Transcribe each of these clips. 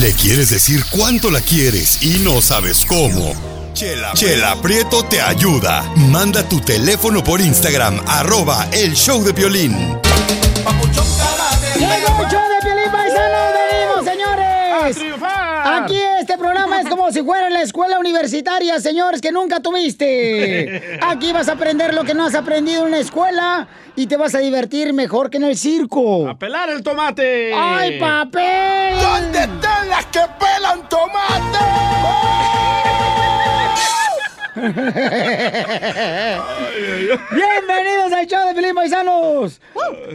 Le quieres decir cuánto la quieres y no sabes cómo. Chela, Chela Prieto te ayuda. Manda tu teléfono por Instagram, arroba el show de violín. Llegó el show de Piolín Paisano, venimos, señores. Como si fuera la escuela universitaria, señores, que nunca tuviste. Aquí vas a aprender lo que no has aprendido en la escuela y te vas a divertir mejor que en el circo. ¡A pelar el tomate! ¡Ay, papel! ¿Dónde están las que pelan tomate? Bienvenidos al show de Felipe Paisanos.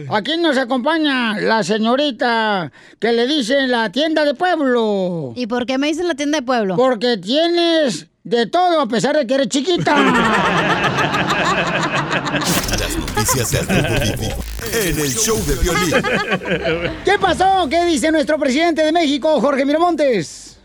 Aquí nos acompaña la señorita que le dicen la tienda de pueblo. ¿Y por qué me dicen la tienda de pueblo? Porque tienes de todo a pesar de que eres chiquita. Las noticias del en el show de violín. ¿Qué pasó? ¿Qué dice nuestro presidente de México, Jorge Miramontes?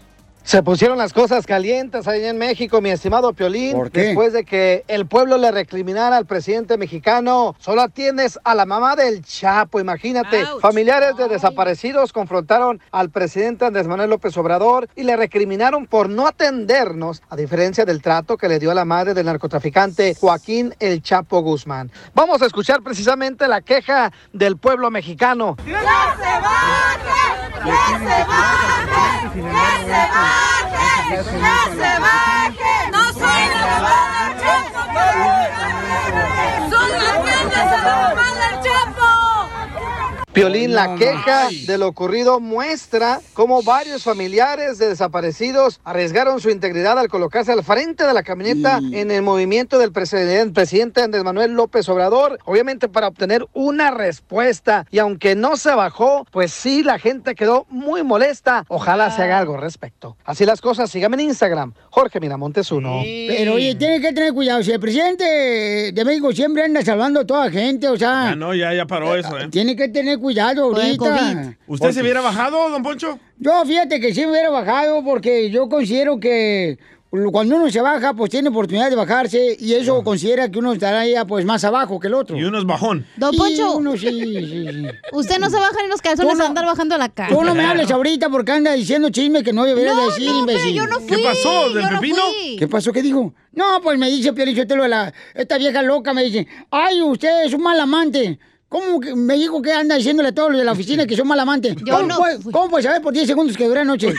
Se pusieron las cosas calientes allá en México, mi estimado Piolín. ¿Por qué? Después de que el pueblo le recriminara al presidente mexicano, solo atiendes a la mamá del Chapo, imagínate. Ouch. Familiares de desaparecidos confrontaron al presidente Andrés Manuel López Obrador y le recriminaron por no atendernos, a diferencia del trato que le dio a la madre del narcotraficante Joaquín El Chapo Guzmán. Vamos a escuchar precisamente la queja del pueblo mexicano. ¡No soy la mamá del Chapo! ¡Son atiendes a la mamá del Chapo! Piolín, la No queja de lo ocurrido muestra cómo varios familiares de desaparecidos arriesgaron su integridad al colocarse al frente de la camioneta en el movimiento del presidente, presidente Andrés Manuel López Obrador, obviamente para obtener una respuesta. Y aunque no se bajó, pues sí, la gente quedó muy molesta. Ojalá se haga algo al respecto. Así las cosas, síganme en Instagram, Jorge Miramontes uno. Pero oye, tiene que tener cuidado. Si el presidente de México siempre anda salvando a toda gente, o sea, Ya no, ya, ya paró eso, ¿eh? tiene que tener cuidado ahorita. ¿Usted se hubiera bajado, don Poncho? Yo fíjate que sí me hubiera bajado porque yo considero que cuando uno se baja, pues tiene oportunidad de bajarse y eso considera que uno estará ya pues más abajo que el otro. Y uno es bajón. Don Y Poncho, uno sí, sí, sí. usted no se baja ni los calzones no- a andar bajando a la cara. Tú no me hables ahorita porque anda diciendo chisme que no deberías No, decir, no, pero imbécil. yo no fui. ¿Qué pasó, del no pepino? fui. ¿Qué pasó? ¿Qué dijo? No, pues me dice Piolichotelo, la esta vieja loca me dice, ay, usted es un mal amante. ¿Cómo que me dijo que anda diciéndole a todos los de la oficina que son mal amante? Yo ¿Cómo, no puede. ¿Cómo puede saber por 10 segundos que duré anoche?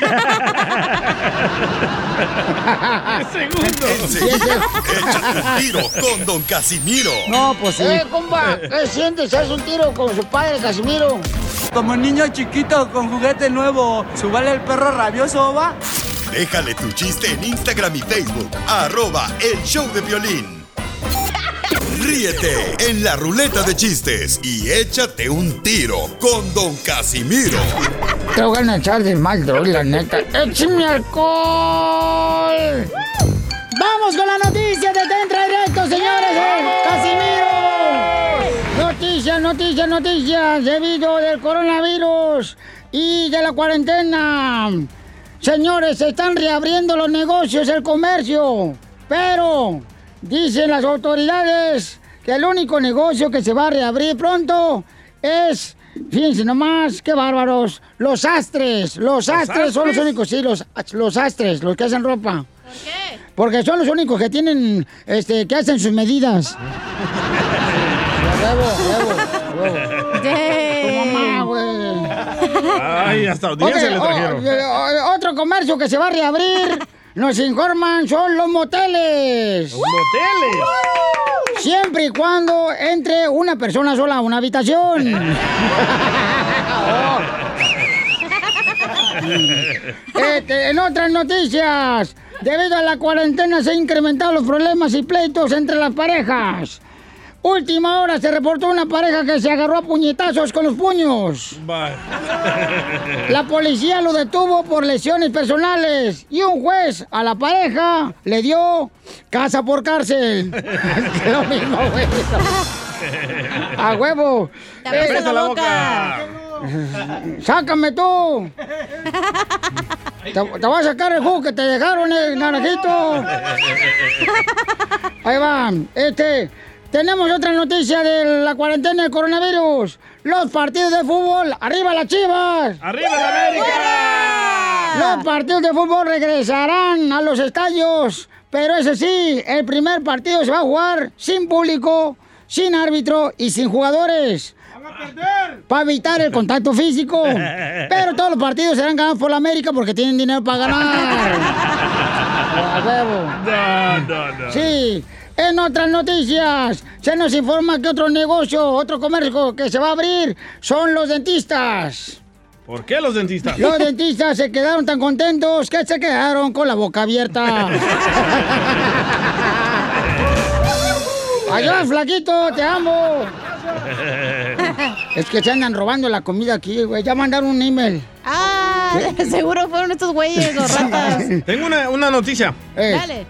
Segundo. Enseguida, échate un tiro con Don Casimiro. no, pues sí. Eh, compa, ¿qué sientes? ¿Haz un tiro con su padre, Casimiro? Como niño chiquito con juguete nuevo, ¿subale el perro rabioso, va? Déjale tu chiste en Instagram y Facebook, arroba el show de violín. Ríete en la ruleta de chistes y échate un tiro con Don Casimiro. Te voy a echar de mal, droga, la neta. ¡Échame alcohol! ¡Vamos con la noticia de Tentra Directo, señores! ¡Casimiro! Noticias, noticias, noticias. Debido del coronavirus y de la cuarentena. Señores, se están reabriendo los negocios, el comercio. Pero dicen las autoridades que el único negocio que se va a reabrir pronto es, fíjense nomás, qué bárbaros, los astres. Los, astres, son los astres? únicos, sí, los, los astres, los que hacen ropa. ¿Por qué? Porque son los únicos que tienen, este, que hacen sus medidas. Güey. Ay, hasta audiencia Ok, le trajeron. eh, o- otro comercio que se va a reabrir, nos informan, son los moteles. ¡Moteles! Siempre y cuando entre una persona sola a una habitación. Este, en otras noticias, debido a la cuarentena se han incrementado los problemas y pleitos entre las parejas. Última hora se reportó una pareja que se agarró a puñetazos con los puños. Bye. La policía lo detuvo por lesiones personales y un juez a la pareja le dio casa por cárcel. Es lo mismo, güey. A huevo. ¡Presta la la boca. boca! ¡Sácame tú! Te, te voy a sacar el jugo que te dejaron, eh, naranjito. Ahí va. Este, tenemos otra noticia de la cuarentena del coronavirus. Los partidos de fútbol, arriba las chivas. ¡Arriba la América! Los partidos de fútbol regresarán a los estadios, pero eso sí, el primer partido se va a jugar sin público, sin árbitro y sin jugadores. Para evitar el contacto físico. Pero todos los partidos serán ganados por la América porque tienen dinero para ganar. No, no, no. Sí. En otras noticias, se nos informa que otro negocio, otro comercio que se va a abrir son los dentistas. ¿Por qué los dentistas? Los dentistas se quedaron tan contentos que se quedaron con la boca abierta. Adiós, flaquito, te amo. Es que se andan robando la comida aquí, güey. Ya mandaron un email. Ah, seguro fueron estos güeyes, los ratas. Tengo una, una noticia. Eh, Dale.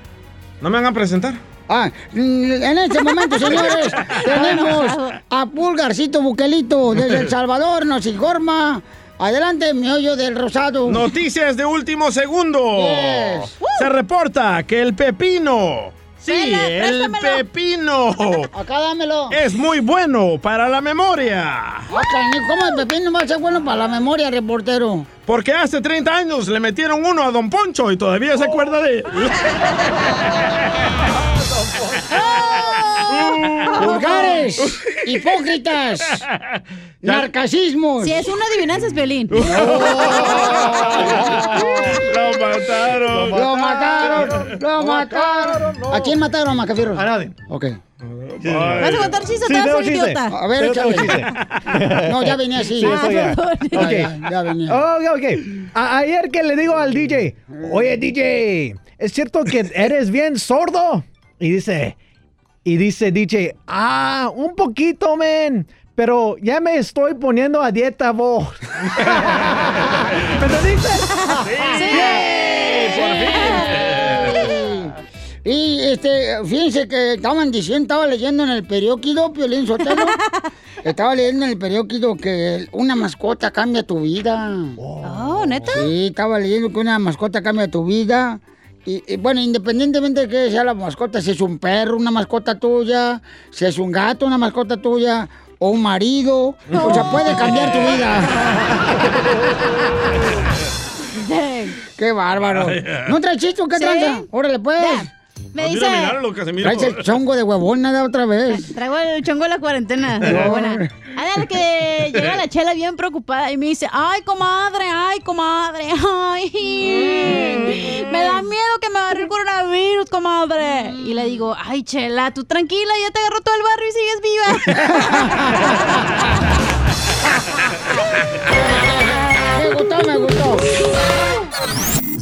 ¿No me van a presentar? Ah, en este momento, señores, tenemos a Pulgarcito Buquelito desde El Salvador, nos informa. Adelante, mi hoyo del rosado. Noticias de último segundo. Yes. Se reporta que el pepino. Sí, el pepino. Acá dámelo. Es muy bueno para la memoria. ¿Cómo el pepino va a ser bueno para la memoria, reportero? Porque hace 30 años le metieron uno a Don Poncho y todavía se acuerda de él. Vulgares, hipócritas, narcasismos. Si es una adivinanza, es violín. Lo mataron. Lo mataron, lo mataron. ¿A quién mataron, a Macafierro? A nadie. Ok. ¿Vas a contar chistes? Sí, te vas a tengo ser chiste. idiota. A ver, échale. No, ya venía así. Sí, ya. perdón. Ya, Ok. ya, ya venía. Ok, ok. A- ayer que le digo al DJ, oye DJ, ¿es cierto que eres bien sordo? Y dice, y dice DJ, ah, un poquito, men. Pero ya me estoy poniendo a dieta, vos. ¿Me entendiste? Y este, fíjense que estaban diciendo, estaba leyendo en el periódico, Piolín Sotelo, estaba leyendo en el periódico que una mascota cambia tu vida. Oh, ¿neta? Sí, estaba leyendo que una mascota cambia tu vida. Y, y, bueno, independientemente de que sea la mascota, si es un perro, una mascota tuya, si es un gato, una mascota tuya, o un marido, o sea, puede cambiar tu vida. ¡Qué bárbaro! ¿No traes chiste o qué Sí. tranza? Órale, pues. Me dice... Traes el chongo de huevona de otra vez. Traigo el chongo de la cuarentena. Pero buena. A ver, que llega la chela bien preocupada y me dice, ay, comadre, ay, comadre, ay. Me da miedo que me agarre el coronavirus, comadre. Y le digo, ay, chela, tú tranquila, ya te agarró todo el barrio y sigues viva. Me gustó, me gustó.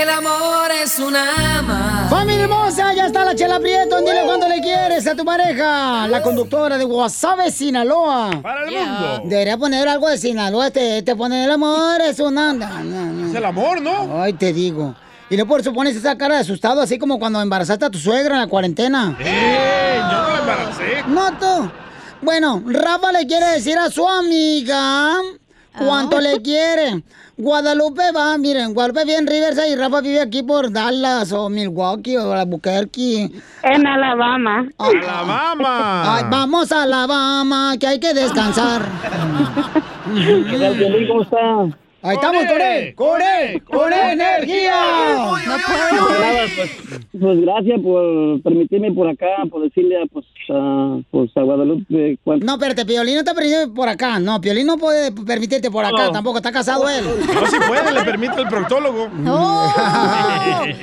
amor es una ama. Familia hermosa, ya está la Chela Prieto. Dile cuánto le quieres a tu pareja. La conductora de Guasave, Sinaloa. Para el Yeah. mundo. Debería poner algo de Sinaloa. Te, te pone el amor, es una. no, no, no. Es el amor, ¿no? Ay, te digo. Y no por eso pones esa cara de asustado, así como cuando embarazaste a tu suegra en la cuarentena. ¡Eh! Yo no la embaracé. No tú. Bueno, Rafa le quiere decir a su amiga cuánto le quiere. Guadalupe va, miren, Guadalupe vive en Riverside y Rafa vive aquí por Dallas o Milwaukee o Albuquerque. En Alabama. ¡Alabama! ay, vamos a Alabama, que hay que descansar. ¿Cómo está? Ahí estamos con él, con él, con energía. No puedo. Nada, pues, pues gracias por permitirme por acá, por decirle a, pues, a, pues, a Guadalupe cuánto. No, espérate, Piolín no te permite por acá. No, Piolín no puede permitirte por acá, No. tampoco, está casado él. No si puede, le permite el proctólogo. No.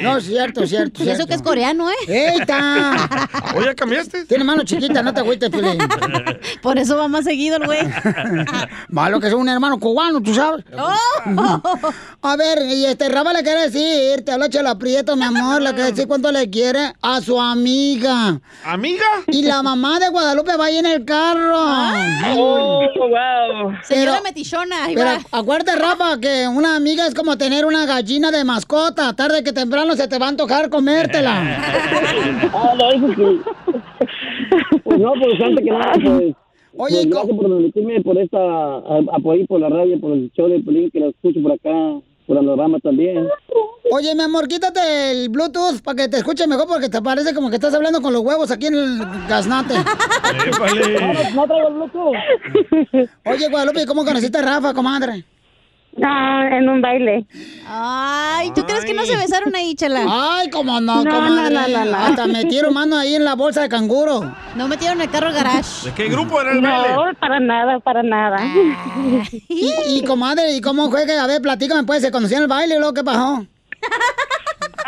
No, es cierto, es cierto. Y eso cierto. que es coreano, ¿eh? ¡Eita! ¿O ya cambiaste? Tiene mano chiquita, no te agüites, Piolín. Por eso va más seguido el güey. Malo que es un hermano cubano, tú sabes. Oh. A ver, y este Rafa le quiere decir, te habla Chela Prieto, mi amor, le quiere decir cuánto le quiere a su amiga. ¿Amiga? Y la mamá de Guadalupe va ahí en el carro. ¡Oh, wow! Señora Pero- metichona, ahí Pero va. acuérdate, Rafa, que una amiga es como tener una gallina de mascota. Tarde que temprano se te va a antojar comértela. Ah, no, eso sí. Pues no, pues antes que nada, pues, Oye, Pues, gracias por permitirme por esta a- apoyo por la radio, por el show de Pelín, que lo escucho por acá, por el programa también. Oye, mi amor, quítate el Bluetooth para que te escuche mejor porque te parece como que estás hablando con los huevos aquí en el gaznate. No traigo el Bluetooth. Oye, Guadalupe, ¿cómo conociste a Rafa, comadre? No, en un baile. Ay, ¿tú crees que no se besaron ahí, chela? Ay, cómo no, No, comadre. no, no, no, no. Hasta metieron mano ahí en la bolsa de canguro. No metieron el carro garage. ¿De qué grupo era el baile? No, para nada, para nada. Y, y, comadre, ¿y cómo fue que, a ver, platícame, pues, se conocían en el baile y luego qué pasó?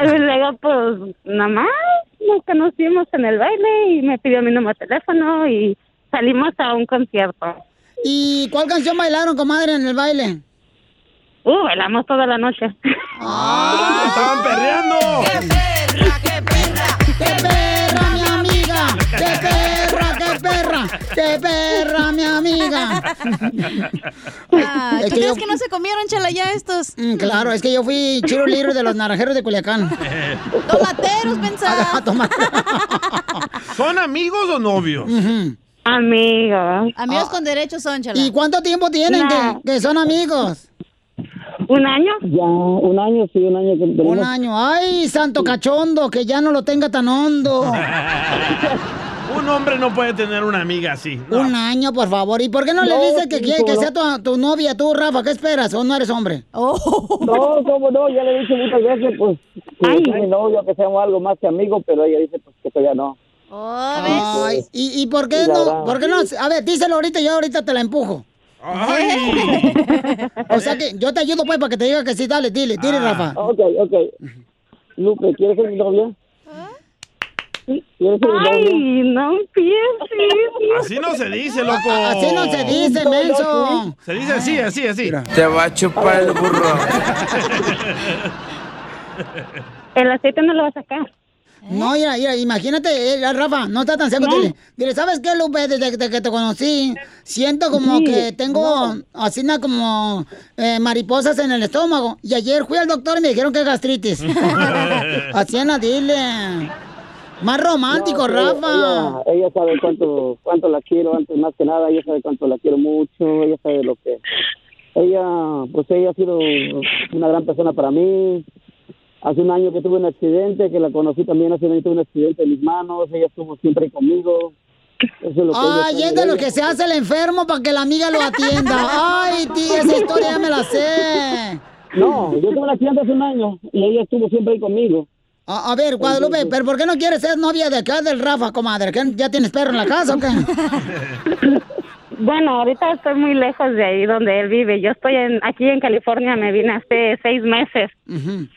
Y luego, pues, nada más nos conocimos en el baile y me pidió mi número de teléfono y salimos a un concierto. ¿Y cuál canción bailaron, comadre, en el baile? Uh, bailamos toda la noche. ¡Ah, estaban perreando! ¡Qué perra, mi amiga! ¡Qué perra, qué perra! ¡Qué perra, mi amiga! Ah, Es ¿Tú que crees yo- que no se comieron, chela, ya estos? Mm, claro, es que yo fui chiro libro de los naranjeros de Culiacán. Tomateros, pensaba. Ah. ¿Son amigos o novios? Amigos. Amigos con derechos son, chela. ¿Y cuánto tiempo tienen No. que, que son amigos? ¿Un año? Ya, un año, sí, un año que Un tenemos. año. ¡Ay, santo cachondo! Que ya no lo tenga tan hondo. Un hombre no puede tener una amiga así. no. Un año, por favor. ¿Y por qué no, le dices que quiere que sea tu, tu novia, tú, Rafa? ¿Qué esperas? ¿O no eres hombre? Oh. No, cómo no, ya le he dicho muchas veces, pues, que Ay. mi novio, que seamos algo más que amigos, pero ella dice, pues, que todavía no. Oh, ¿ves? Ay, ¿y, y por qué no? verdad. ¿Por qué no? A ver, díselo ahorita y yo ahorita te la empujo. ¡Ay! O sea que yo te ayudo pues para que te diga que sí, dale, dile, dile, Ah. Rafa. Ok, ok. Lupe, ¿quieres ser mi novia? ¿Quieres ser mi novia? Ay, no empieces. Así no se dice, loco. Así no se dice, menso. Se dice así, así, así. Te va a chupar el burro. El aceite no lo va a sacar. No, mira, mira, imagínate, eh, Rafa, no está tan seco. No. Dile, dile, ¿sabes qué, Lupe? Desde que, que te conocí, siento como Sí, que tengo así na, como eh, mariposas en el estómago. Y ayer fui al doctor y me dijeron que es gastritis. así na, dile. Más romántico, No, Rafa. Ella, ella sabe cuánto, cuánto la quiero, antes más que nada, ella sabe cuánto la quiero mucho, ella sabe lo que... Ella, pues ella ha sido una gran persona para mí. Hace un año que tuve un accidente, que la conocí también, hace un año tuve un accidente en mis manos, ella estuvo siempre conmigo. Eso es lo que Ay, es de lo que se hace el enfermo para que la amiga lo atienda. Ay, tía, esa historia ya me la sé. No, yo tuve un accidente hace un año y ella estuvo siempre ahí conmigo. A, a ver, Guadalupe, ¿pero por qué no quieres ser novia de acá del Rafa, comadre? ¿Que ¿Ya tienes perro en la casa o qué? Bueno, ahorita estoy muy lejos de ahí donde él vive. Yo estoy en, aquí en California, me vine hace seis meses. Ujú.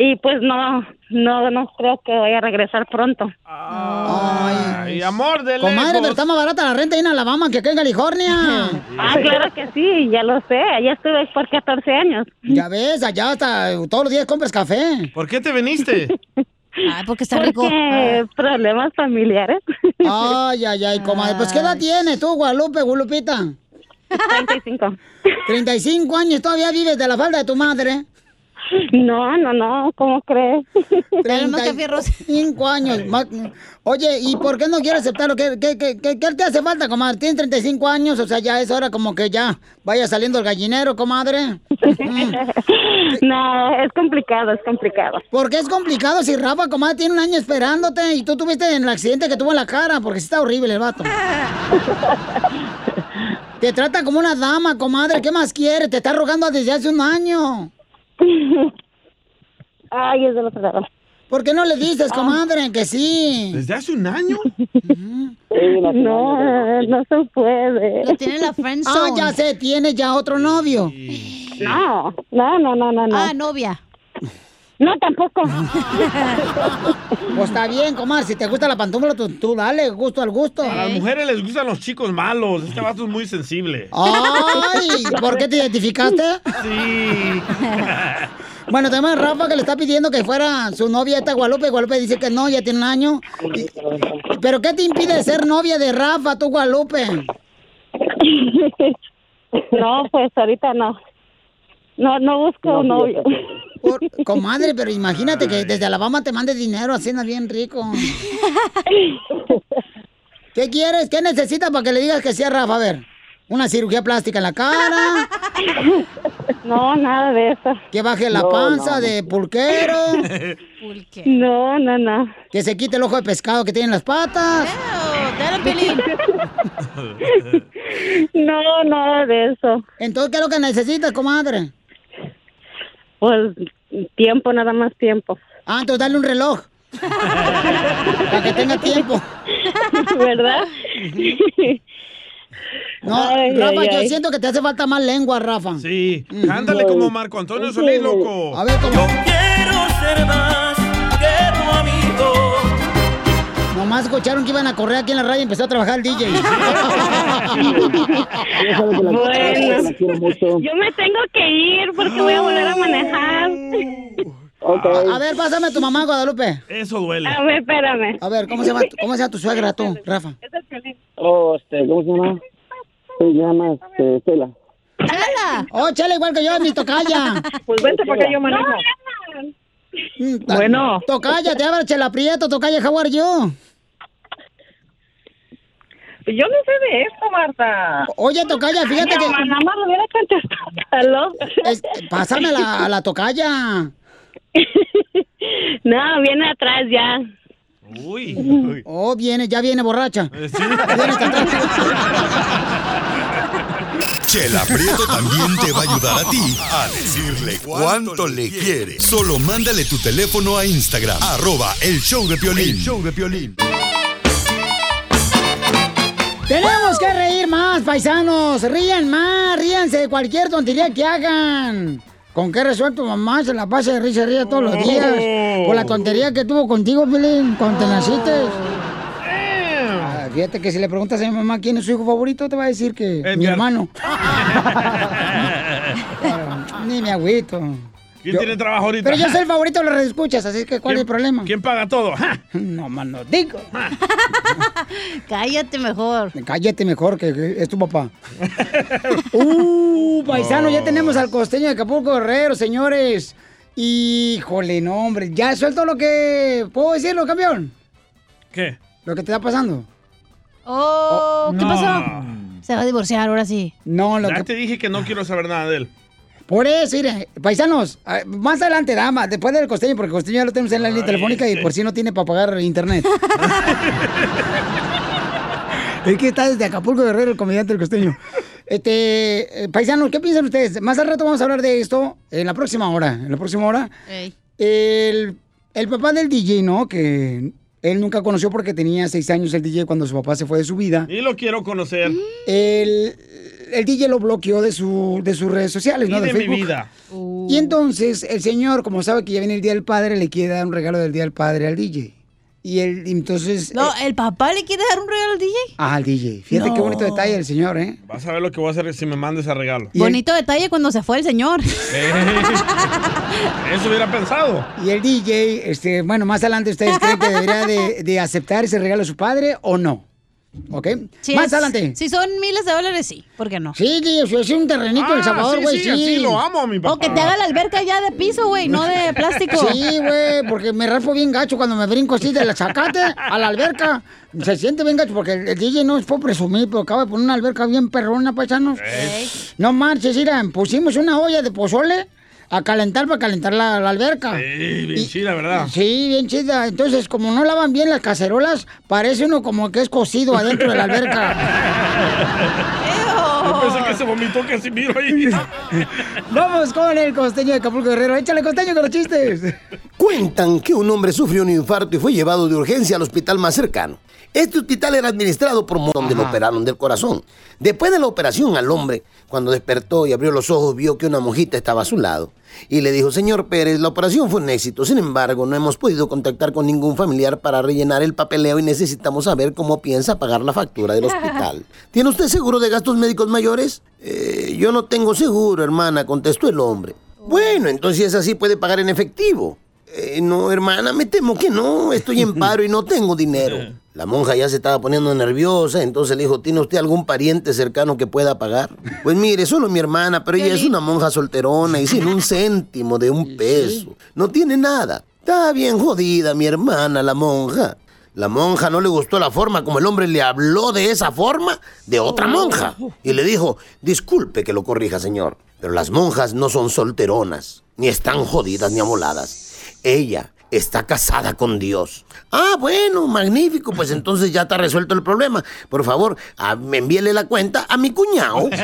Y pues no, no, no creo que vaya a regresar pronto. Ay, amor de Comadre, pero está más barata la renta ahí en Alabama que acá en California. Ah, claro que sí, ya lo sé. Allá estuve por 14 años. Ya ves, allá hasta todos los días compras café. ¿Por qué te viniste? Ay, porque está rico. Porque problemas familiares. Ay, ay, ay, comadre. Pues, ¿qué edad tienes tú, Guadalupe, Guadalupita? 35. 35 años, todavía vives de la falda de tu madre. No, no, no, ¿cómo crees? 35 años. Oye, ¿y por qué no quieres aceptarlo? ¿Qué, qué, qué, qué, qué te hace falta, comadre? Tienes 35 años, o sea, ya es hora como que ya vaya saliendo el gallinero, comadre. No, es complicado, es complicado. ¿Por qué es complicado si Rafa, comadre, tiene un año esperándote y tú tuviste en el accidente que tuvo en la cara? Porque sí está horrible el vato. Te trata como una dama, comadre. ¿Qué más quiere? Te está rogando desde hace un año. Ay, es de los lado. ¿Por qué no le dices, comadre, que sí? ¿Desde hace un año? No, no se puede. Lo tiene la friend Ah, ya sé, tiene ya otro novio. No, no, no, no, no, no. Ah, novia. No, tampoco. Pues está bien, comadre. Si te gusta la pantufla, tú, tú dale gusto al gusto. A las mujeres les gustan los chicos malos. Este vato es muy sensible. ¡Ay! ¿Por qué te identificaste? Sí. Bueno, tenemos a Rafa que le está pidiendo que fuera su novia esta Guadalupe. Guadalupe dice que no, ya tiene un año. Y- ¿Pero qué te impide ser novia de Rafa, tú, Guadalupe? No, pues ahorita no. No, no busco un novio. Por- comadre, pero imagínate que desde Alabama te mande dinero, así no bien rico. ¿Qué quieres? ¿Qué necesitas para que le digas que sí a Rafa? A ver, ¿una cirugía plástica en la cara? No, nada de eso. ¿Que baje la No, panza no. de pulquero? No, no, no. ¿Que se quite el ojo de pescado que tiene en las patas? No, nada de eso. Entonces, ¿qué es lo que necesitas, comadre? Pues tiempo, nada más tiempo. Ah, entonces dale un reloj. Para que tenga tiempo. ¿Verdad? No, Ay, Rafa, ay, yo ay. siento que te hace falta más lengua, Rafa. Sí, cántale como Marco Antonio Solís, loco. A ver, ¿cómo? Quiero ser más que tu amigo. Nomás escucharon que iban a correr aquí en la radio y empezó a trabajar el DJ. Bueno, yo me tengo que ir porque voy a volver a manejar. A, a ver, pásame a tu mamá, Guadalupe. Eso duele. A ver, espérame. A ver, ¿cómo se llama, cómo se llama tu suegra tú, Rafa? Oh, este, ¿cómo se llama? Se llama, este, Estela. ¡Chela! Oh, Chela, igual que yo, mi tocaya. Pues vente porque yo manejo. Bueno. Tocaya, te habla Chela Prieto, tocaya, how are you? Yo no sé de esto, Marta. Oye, tocaya, fíjate que... Nada más lo hubiera contestado. ¿Aló? Es- pásame la, a la tocaya. No, viene atrás ya. Uy. Oh, viene, ya viene borracha. Eh, Viene hasta atrás. Chela Prieto también te va a ayudar a ti a decirle cuánto le quiere. Solo mándale tu teléfono a Instagram, arroba el show de Piolín. El show de Piolín. Tenemos que reír más, paisanos. Rían más, ríanse de cualquier tontería que hagan. ¿Con qué resuelto mamá se la pasa de risa y ríe todos los días? Por la tontería que tuvo contigo, Pelín, cuando te naciste. Ah, Fíjate que si le preguntas a mi mamá quién es su hijo favorito, te va a decir que mi hermano. Ni me agüito. ¿Quién Yo- tiene trabajo ahorita? Pero yo soy el favorito de los escuchas, así que ¿cuál es el problema? ¿Quién paga todo? No, más no digo. Cállate mejor. Cállate mejor, que que es tu papá. uh, paisano, ya tenemos al costeño de Acapulco Guerrero, señores. Híjole, no, hombre. Ya suelto lo que... ¿Puedo decirlo, campeón? ¿Qué? Lo que te está pasando. Oh, ¿qué no. pasó? Se va a divorciar ahora sí. No, lo Ya que... te dije que no quiero saber nada de él. Por eso, mire, paisanos, más adelante, dama, después del costeño, porque el costeño ya lo tenemos en la línea telefónica y por si no tiene para pagar internet. es que está desde Acapulco Guerrero el comediante del costeño. Este, eh, paisanos, ¿qué piensan ustedes? Más al rato vamos a hablar de esto en la próxima hora. En la próxima hora. El, el papá del DJ, ¿no? Que él nunca conoció porque tenía seis años el DJ cuando su papá se fue de su vida. Y lo quiero conocer. El, el DJ lo bloqueó de, su, de sus redes sociales, Y ¿no? de mi Facebook. vida. Y entonces el señor, como sabe que ya viene el Día del Padre, le quiere dar un regalo del Día del Padre al DJ. Y él, entonces... No, eh, ¿el papá le quiere dar un regalo al DJ? ah, al DJ. Fíjate qué bonito detalle el señor, ¿eh? Vas a ver lo que voy a hacer si me mandes ese regalo. Bonito detalle cuando se fue el señor. Eso hubiera pensado. Y el DJ, este, bueno, más adelante ustedes creen que debería de, de aceptar ese regalo a su padre o no. ¿Ok? Si más es- adelante. Si son miles de dólares, sí. ¿Por qué no? Sí, DJ, si es un terrenito en El Salvador, güey, sí. O que te haga la alberca ya de piso, güey, no de plástico. Sí, güey, porque me raspo bien gacho cuando me brinco así de la zacate a la alberca. Se siente bien gacho porque el, DJ no es por presumir, pero acaba de poner una alberca bien perrona, paisanos. No marches, mira, pusimos una olla de pozole a calentar para calentar la, la alberca. Sí, bien chida, ¿verdad? Sí, bien chida. Entonces, como no lavan bien las cacerolas, parece uno como que es cocido adentro de la alberca. Yo pensé que se vomitó casi miro ahí. Vamos con el costeño de Acapulco Guerrero. Échale costeño con los chistes. Cuentan que un hombre sufrió un infarto y fue llevado de urgencia al hospital más cercano. Este hospital era administrado por un donde lo operaron del corazón. Después de la operación al hombre, cuando despertó y abrió los ojos, vio que una monjita estaba a su lado. Y le dijo, señor Pérez, la operación fue un éxito. Sin embargo, no hemos podido contactar con ningún familiar para rellenar el papeleo y necesitamos saber cómo piensa pagar la factura del hospital. ¿Tiene usted seguro de gastos médicos mayores? "Eh, yo no tengo seguro, hermana, contestó el hombre. Bueno, entonces si es así, puede pagar en efectivo. "Eh, no, hermana, me temo que no. Estoy en paro y no tengo dinero. La monja ya se estaba poniendo nerviosa, entonces le dijo, ¿tiene usted algún pariente cercano que pueda pagar? Pues mire, solo mi hermana, pero ella es una monja solterona y sin un céntimo de un peso. No tiene nada. Está bien jodida mi hermana, la monja. La monja no le gustó la forma como el hombre le habló de esa forma de otra monja. Y le dijo, disculpe que lo corrija, señor, pero las monjas no son solteronas, ni están jodidas ni amoladas. Ella está casada con Dios. Ah, bueno, magnífico, pues entonces ya está resuelto el problema. Por favor, ah, me envíele la cuenta a mi cuñado.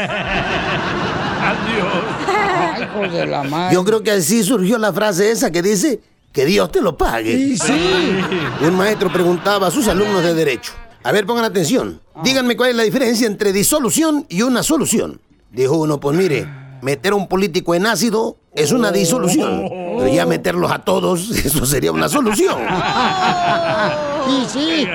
Ay, hijo de la madre. Yo creo que así surgió la frase esa que dice que Dios te lo pague. Y sí. Un maestro preguntaba a sus alumnos de derecho. A ver, pongan atención. Díganme cuál es la diferencia entre disolución y una solución. Dijo uno, pues mire, meter a un político en ácido es una disolución. Pero ya meterlos a todos, eso sería una solución. Sí.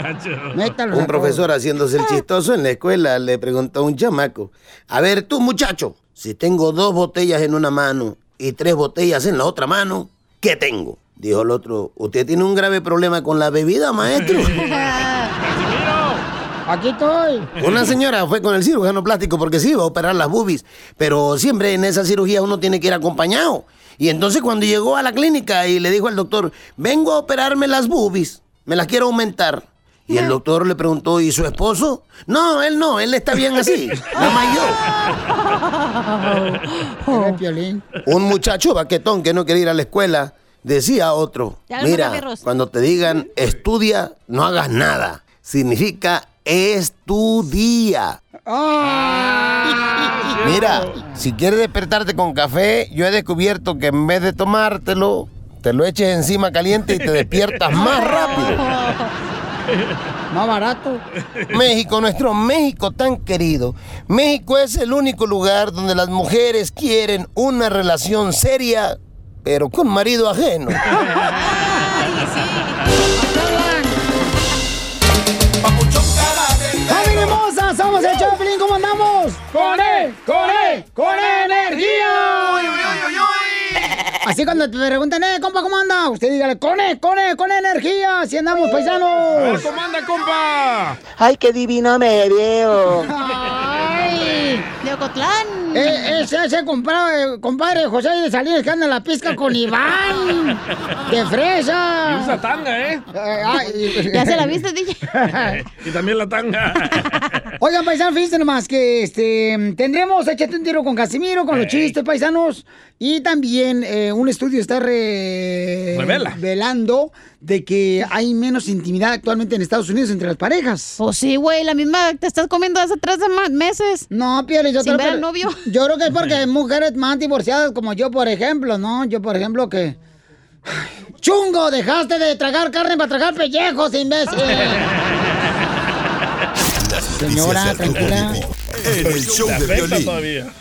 Métalo. Un profesor haciéndose el chistoso en la escuela le preguntó a un chamaco, a ver tú muchacho, si tengo dos botellas en una mano y tres botellas en la otra mano, ¿qué tengo? Dijo el otro, usted tiene un grave problema con la bebida, maestro. Aquí estoy. Una señora fue con el cirujano plástico porque sí iba a operar las boobies, pero siempre en esa cirugía uno tiene que ir acompañado. Y entonces cuando llegó a la clínica y le dijo al doctor, vengo a operarme las boobies, me las quiero aumentar. Y el doctor le preguntó, ¿y su esposo? No, él no, él está bien así, nada más yo. Un muchacho baquetón que no quería ir a la escuela decía a otro, mira, cuando te digan estudia, no hagas nada. Significa estudia. Mira, si quieres despertarte con café, yo he descubierto que en vez de tomártelo, te lo eches encima caliente y te despiertas más rápido. Más barato. México, nuestro México tan querido. México es el único lugar donde las mujeres quieren una relación seria, pero con marido ajeno. ¡Familia ¡Con él! ¡Con él! ¡Con energía! Así cuando te preguntan, eh, compa, ¿cómo anda? Usted dígale, con él, con energía, si andamos paisanos. ¿Cómo anda, compa? Ay, qué divino me veo. ¡Ay! De Ocotlán. Eh, ese, ese compadre, compadre José de Salinas que anda en la pizca con Iván. ¡De fresa! Y usa tanga, ¿eh? Ya se la viste, DJ. y también la tanga. Oigan, paisanos, fíjense nomás que este tendremos Échate un tiro con Casimiro, con los chistes, paisanos. Y también eh, un estudio está re- Revela. revelando de que hay menos intimidad actualmente en Estados Unidos entre las parejas. Pues sí, güey, la misma te estás comiendo hace tres meses. No, Piolín, yo Sin creo ver que- al novio. Yo creo que es porque hay mujeres más divorciadas como yo, por ejemplo, ¿no? Yo, por ejemplo, que... ¡Chungo! Dejaste de tragar carne para tragar pellejos, imbécil. Señora, tranquila. En el show de violín.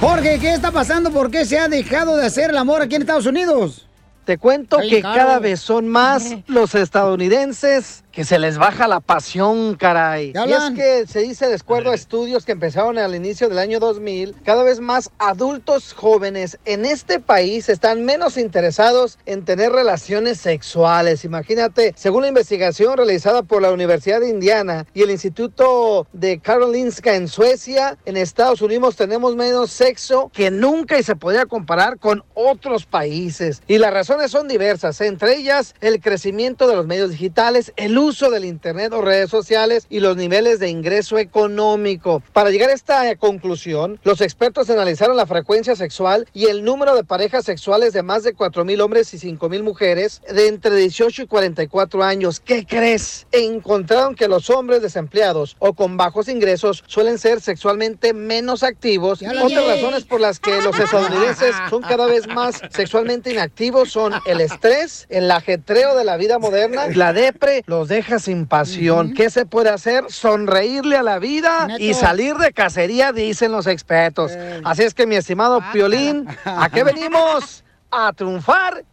Jorge, ¿qué está pasando? ¿Por qué se ha dejado de hacer el amor aquí en Estados Unidos? Te cuento Ay, que cada vez son más los estadounidenses que se les baja la pasión, caray. ¿Qué Y es que se dice, de acuerdo a estudios que empezaron al inicio del año 2000, cada vez más adultos jóvenes en este país están menos interesados en tener relaciones sexuales. Imagínate, según la investigación realizada por la Universidad de Indiana y el Instituto de Karolinska en Suecia, en Estados Unidos tenemos menos sexo que nunca y se podría comparar con otros países. Y las razones son diversas, entre ellas el crecimiento de los medios digitales, el uso del Internet o redes sociales y los niveles de ingreso económico. Para llegar a esta conclusión, los expertos analizaron la frecuencia sexual y el número de parejas sexuales de más de 4 mil hombres y 5 mil mujeres de entre 18 y 44 años. ¿Qué crees? Encontraron que los hombres desempleados o con bajos ingresos suelen ser sexualmente menos activos. Otras razones por las que los estadounidenses son cada vez más sexualmente inactivos son el estrés, el ajetreo de la vida moderna, la depre los deja sin pasión. ¿Qué se puede hacer? Sonreírle a la vida y salir de cacería, dicen los expertos. Así es que, mi estimado Piolín, ¿a qué venimos? A triunfar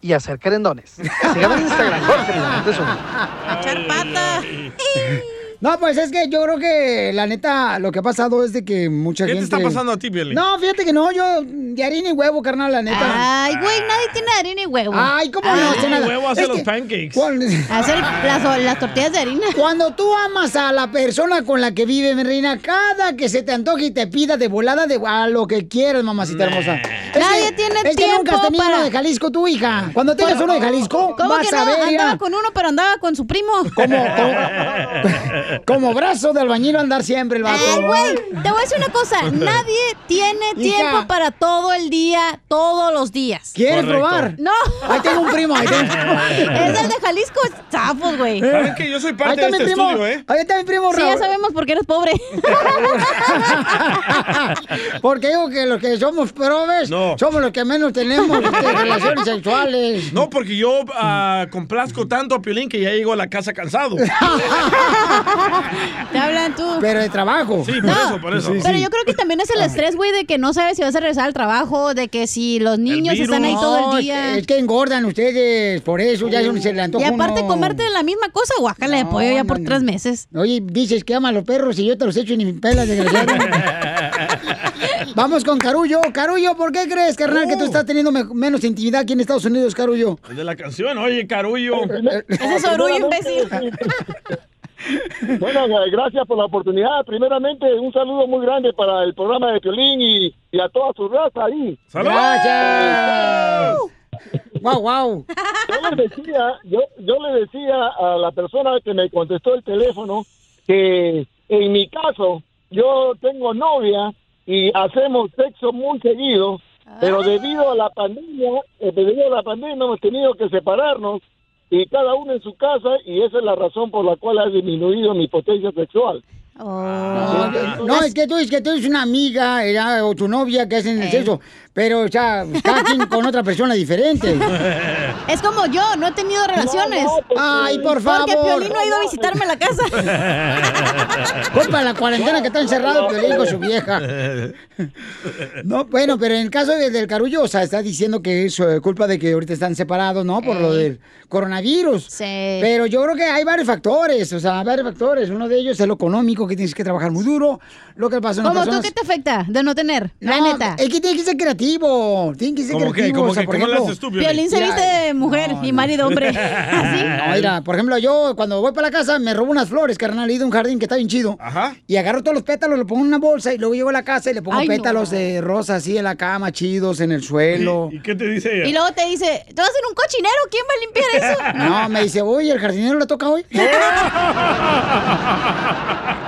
y a hacer querendones. Síganme en Instagram, Jorge uno. Echar pata. No, pues es que yo creo que la neta lo que ha pasado es de que mucha ¿Qué te gente. está pasando a ti, Piolín? No, fíjate que no, yo de harina y huevo, carnal, la neta. Ay, güey, nadie tiene harina y huevo. Ay, ¿cómo no? Harina nada. huevo hace Es los que pancakes. cuando- Hacer las, las tortillas de harina. Cuando tú amas a la persona con la que vive, mi reina, cada que se te antoje y te pida de volada de a lo que quieras, mamacita Nah. hermosa. Nadie tiene es que tiempo nunca has tenido para- uno de Jalisco tú, hija. Cuando tengas Por- uno de Jalisco, ¿Cómo vas que a no? ver. Andaba con uno, pero andaba con su primo. Como, como brazo de albañil a andar siempre el vato. Ay, güey, te voy a decir una cosa. Nadie tiene Hija. tiempo para todo el día, todos los días. ¿Quieres probar? No. Ahí tengo un primo, ahí tengo un primo. Es el de Jalisco, zafos, güey. ¿Saben que yo soy Ahí parte está de mi este primo. estudio, eh? Ahí está mi primo, Sí, ya Raúl. sabemos por qué eres pobre. Porque digo que los que somos probes No. somos los que menos tenemos este, relaciones sexuales. No, porque yo ah, complazco tanto a Piolín que ya llego a la casa cansado. Te hablan tú. Pero de trabajo. Sí, por eso, por eso. Pero yo creo que también es el estrés, güey, de que no sabes si vas a regresar al trabajo, de que si los niños están ahí todo No, el día. Es que engordan ustedes, por eso ya se le antoja Y aparte uno. comerte la misma cosa, guácala de pollo ya por tres meses. Oye, dices que ama a los perros y yo te los echo y ni me pelas, desgraciado. Vamos con Carullo. Carullo, ¿por qué crees, carnal, que tú estás teniendo me- menos intimidad aquí en Estados Unidos, Carullo? El de la canción, oye, Carullo. Ese es orgullo, imbécil. Bueno, eh, gracias por la oportunidad. Primeramente, un saludo muy grande para el programa de Piolín y, y a toda su raza ahí. Gracias. Wow, wow. Yo le decía, yo, yo le decía a la persona que me contestó el teléfono que en mi caso yo tengo novia y hacemos sexo muy seguido, pero debido a la pandemia, eh, debido a la pandemia hemos tenido que separarnos y cada uno en su casa y esa es la razón por la cual ha disminuido mi potencia sexual. No, no, es que tú es que tú eres una amiga era, o tu novia que hacen el sexo, pero o sea, cada quien con otra persona diferente. Es como yo, no he tenido relaciones. Ay, por Porque favor. Piolín no ha ido a visitarme a la casa. Culpa de la cuarentena que está encerrado Piolín con su vieja. No, bueno, pero en el caso de- del carullo, o sea, está diciendo que es eh, culpa de que ahorita están separados, ¿no? Por lo del coronavirus. Sí. Pero yo creo que hay varios factores, o sea, varios factores. Uno de ellos es lo económico, que tienes que trabajar muy duro. Lo que pasa en ¿Cómo tú personas... qué te afecta de no tener? La neta. Es que tiene que ser creativo. Que ser ¿Cómo qué? creativo. ¿Cómo o sea, qué? por ¿Cómo ejemplo, haces tú, Piolín? Piolín se viste de mujer y marido hombre. Así. No, mira, por ejemplo, yo cuando voy para la casa me robo unas flores, carnal, y de un jardín que está bien chido. Ajá. Y agarro todos los pétalos, lo pongo en una bolsa y luego llego a la casa y le pongo Ay, no. pétalos de rosa así en la cama, chidos, en el suelo. ¿Y qué te dice ella? Y luego te dice, ¿te vas a hacer un cochinero? ¿Quién va a limpiar eso? No, me dice, oye, ¿el jardinero le toca hoy?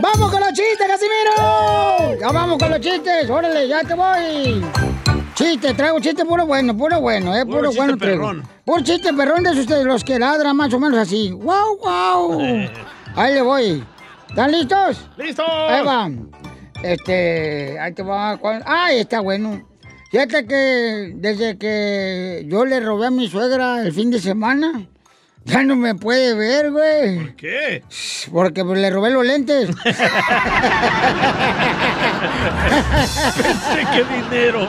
¡Vamos con los chistes, Casimiro! ¡Ya vamos con los chistes! ¡Órale, ya te voy! Chiste, traigo chiste puro bueno, puro bueno, eh, Puro puro, chiste bueno perrón. Puro chiste perrón de de los que ladran más o menos así. ¡Wow, wow! Ahí le voy. ¿Están listos? ¡Listo! Ahí va. Este, ahí te va. Ah, está bueno. Fíjate que desde que yo le robé a mi suegra el fin de semana, ya no me puede ver, güey. ¿Qué? Porque pues, le robé los lentes. Pensé que dinero.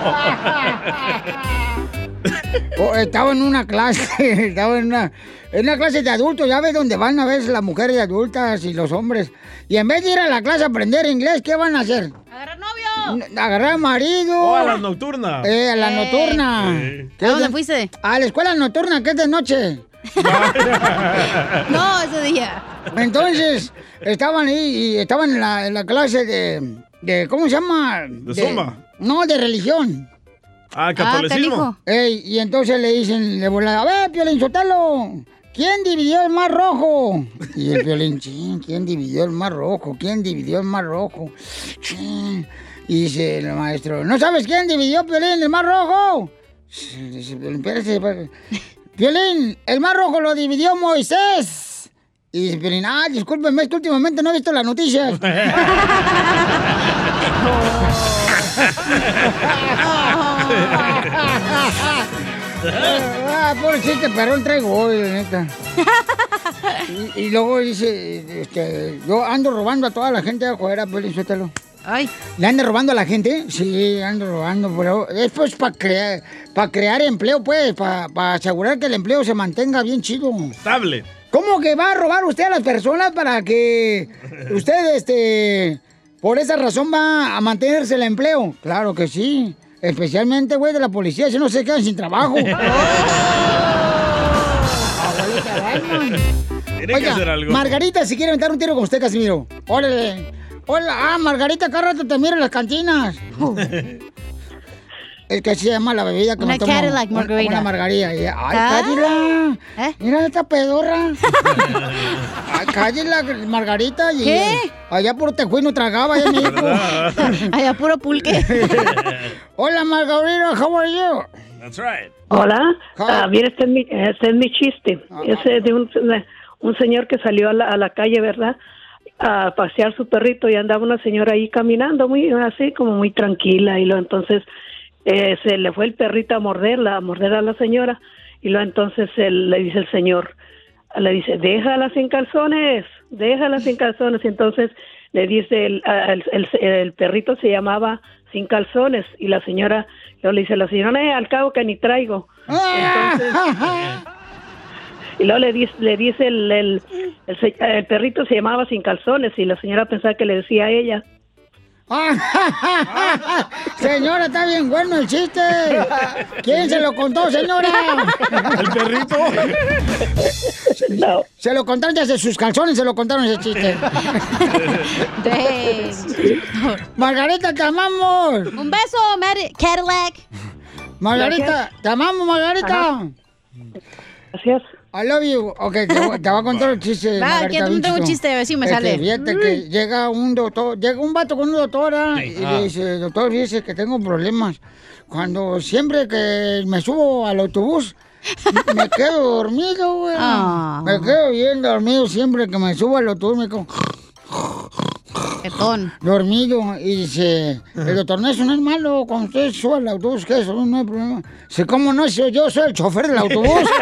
Oh, estaba en una clase, estaba en una, en una clase de adultos, ya ves donde van a ver las mujeres adultas y los hombres. Y en vez de ir a la clase a aprender inglés, ¿qué van a hacer? ¡Agarrar novio! N- Agarrar marido. Oh, a la nocturna. Eh, a la Eh. nocturna. Sí. ¿Qué ¿A dónde de- fuiste? A la escuela nocturna, que es de noche. No, ese día. Entonces, estaban ahí y estaban en la, en la clase de, de, ¿cómo se llama? ¿De zumba? No, de religión. Ah, catolicismo. canijo. Ey, y entonces le dicen, le volada, a ver, Piolín, Sotelo, ¿quién dividió el mar rojo? Y el Piolín, "Chin, ¿quién dividió el mar rojo? ¿Quién dividió el mar rojo? Chin". Y dice el maestro, ¿no sabes quién dividió, Piolín, el mar rojo? Dice, Piolín, espérate, Piolín, el mar rojo lo dividió Moisés. Y dice Piolín, ah, discúlpeme, es que últimamente no he visto las noticias. Ah, por chiste, perrón traigo hoy, la neta. Y, y luego dice, este, yo ando robando a toda la gente de afuera, pues, suéltalo. Ay. ¿Le anda robando a la gente? Sí, ando robando, pero es pues para crear, para crear empleo, pues, para asegurar que el empleo se mantenga bien chido. Estable. ¿Cómo que va a robar usted a las personas para que usted, este, por esa razón va a mantenerse el empleo? Claro que sí. Especialmente, güey, de la policía, si no se quedan sin trabajo. Que hacer algo. Margarita, si quiere aventar un tiro con usted, Casimiro. Órale. Hola, ah, Margarita, cada rato te miro en las cantinas. Es que así se llama la bebida que Una me tomo. Cadillac Una- Margarita. Una margarita. Ay, Ah. Cadillac. ¿Eh? Mira esta pedorra. Ay, Cadillac, Margarita. Y, ¿Qué? Allá por Tejuino no tragaba, allá. Allá puro pulque. Hola, Margarita, how are you? That's right. Hola, ah, bien, este es mi, este es mi chiste. Es eh, de un, un señor que salió a la, a la calle, ¿verdad? A pasear su perrito y andaba una señora ahí caminando, muy así como muy tranquila. Y lo entonces eh, se le fue el perrito a morderla, a morder a la señora. Y lo entonces él, le dice el señor, le dice, déjala sin calzones, déjala sin calzones. Y entonces le dice, el, el, el- el perrito se llamaba sin calzones y la señora, yo le dice, la señora, "Eh, al cabo que ni traigo. Entonces, y luego le dice, le dice el, el, el el perrito se llamaba sin calzones y la señora pensaba que le decía a ella. Señora, está bien bueno el chiste. ¿Quién se lo contó, señora? ¿El perrito? No. Se lo contaron desde sus calzones, se lo contaron ese chiste. Margarita, te amamos. Un beso, Mari- Cadillac. Margarita, te amamos, Margarita. Ajá. Gracias. I love you. Ok, te, te voy a contar el chiste. Va, que tú tengo un chiste, a ver si me Este, sale. Fíjate que llega un doctor, llega un vato con una doctora y Ah. le dice, doctor, dice que tengo problemas. Cuando siempre que me subo al autobús, me quedo dormido, güey. Ah. Me quedo bien dormido siempre que me subo al autobús, me quedo... Dormido. Y dice, el doctor, no, eso no es malo. Cuando usted sube al autobús, que eso no hay problema. Dice, ¿cómo no? Si yo soy el chofer del autobús.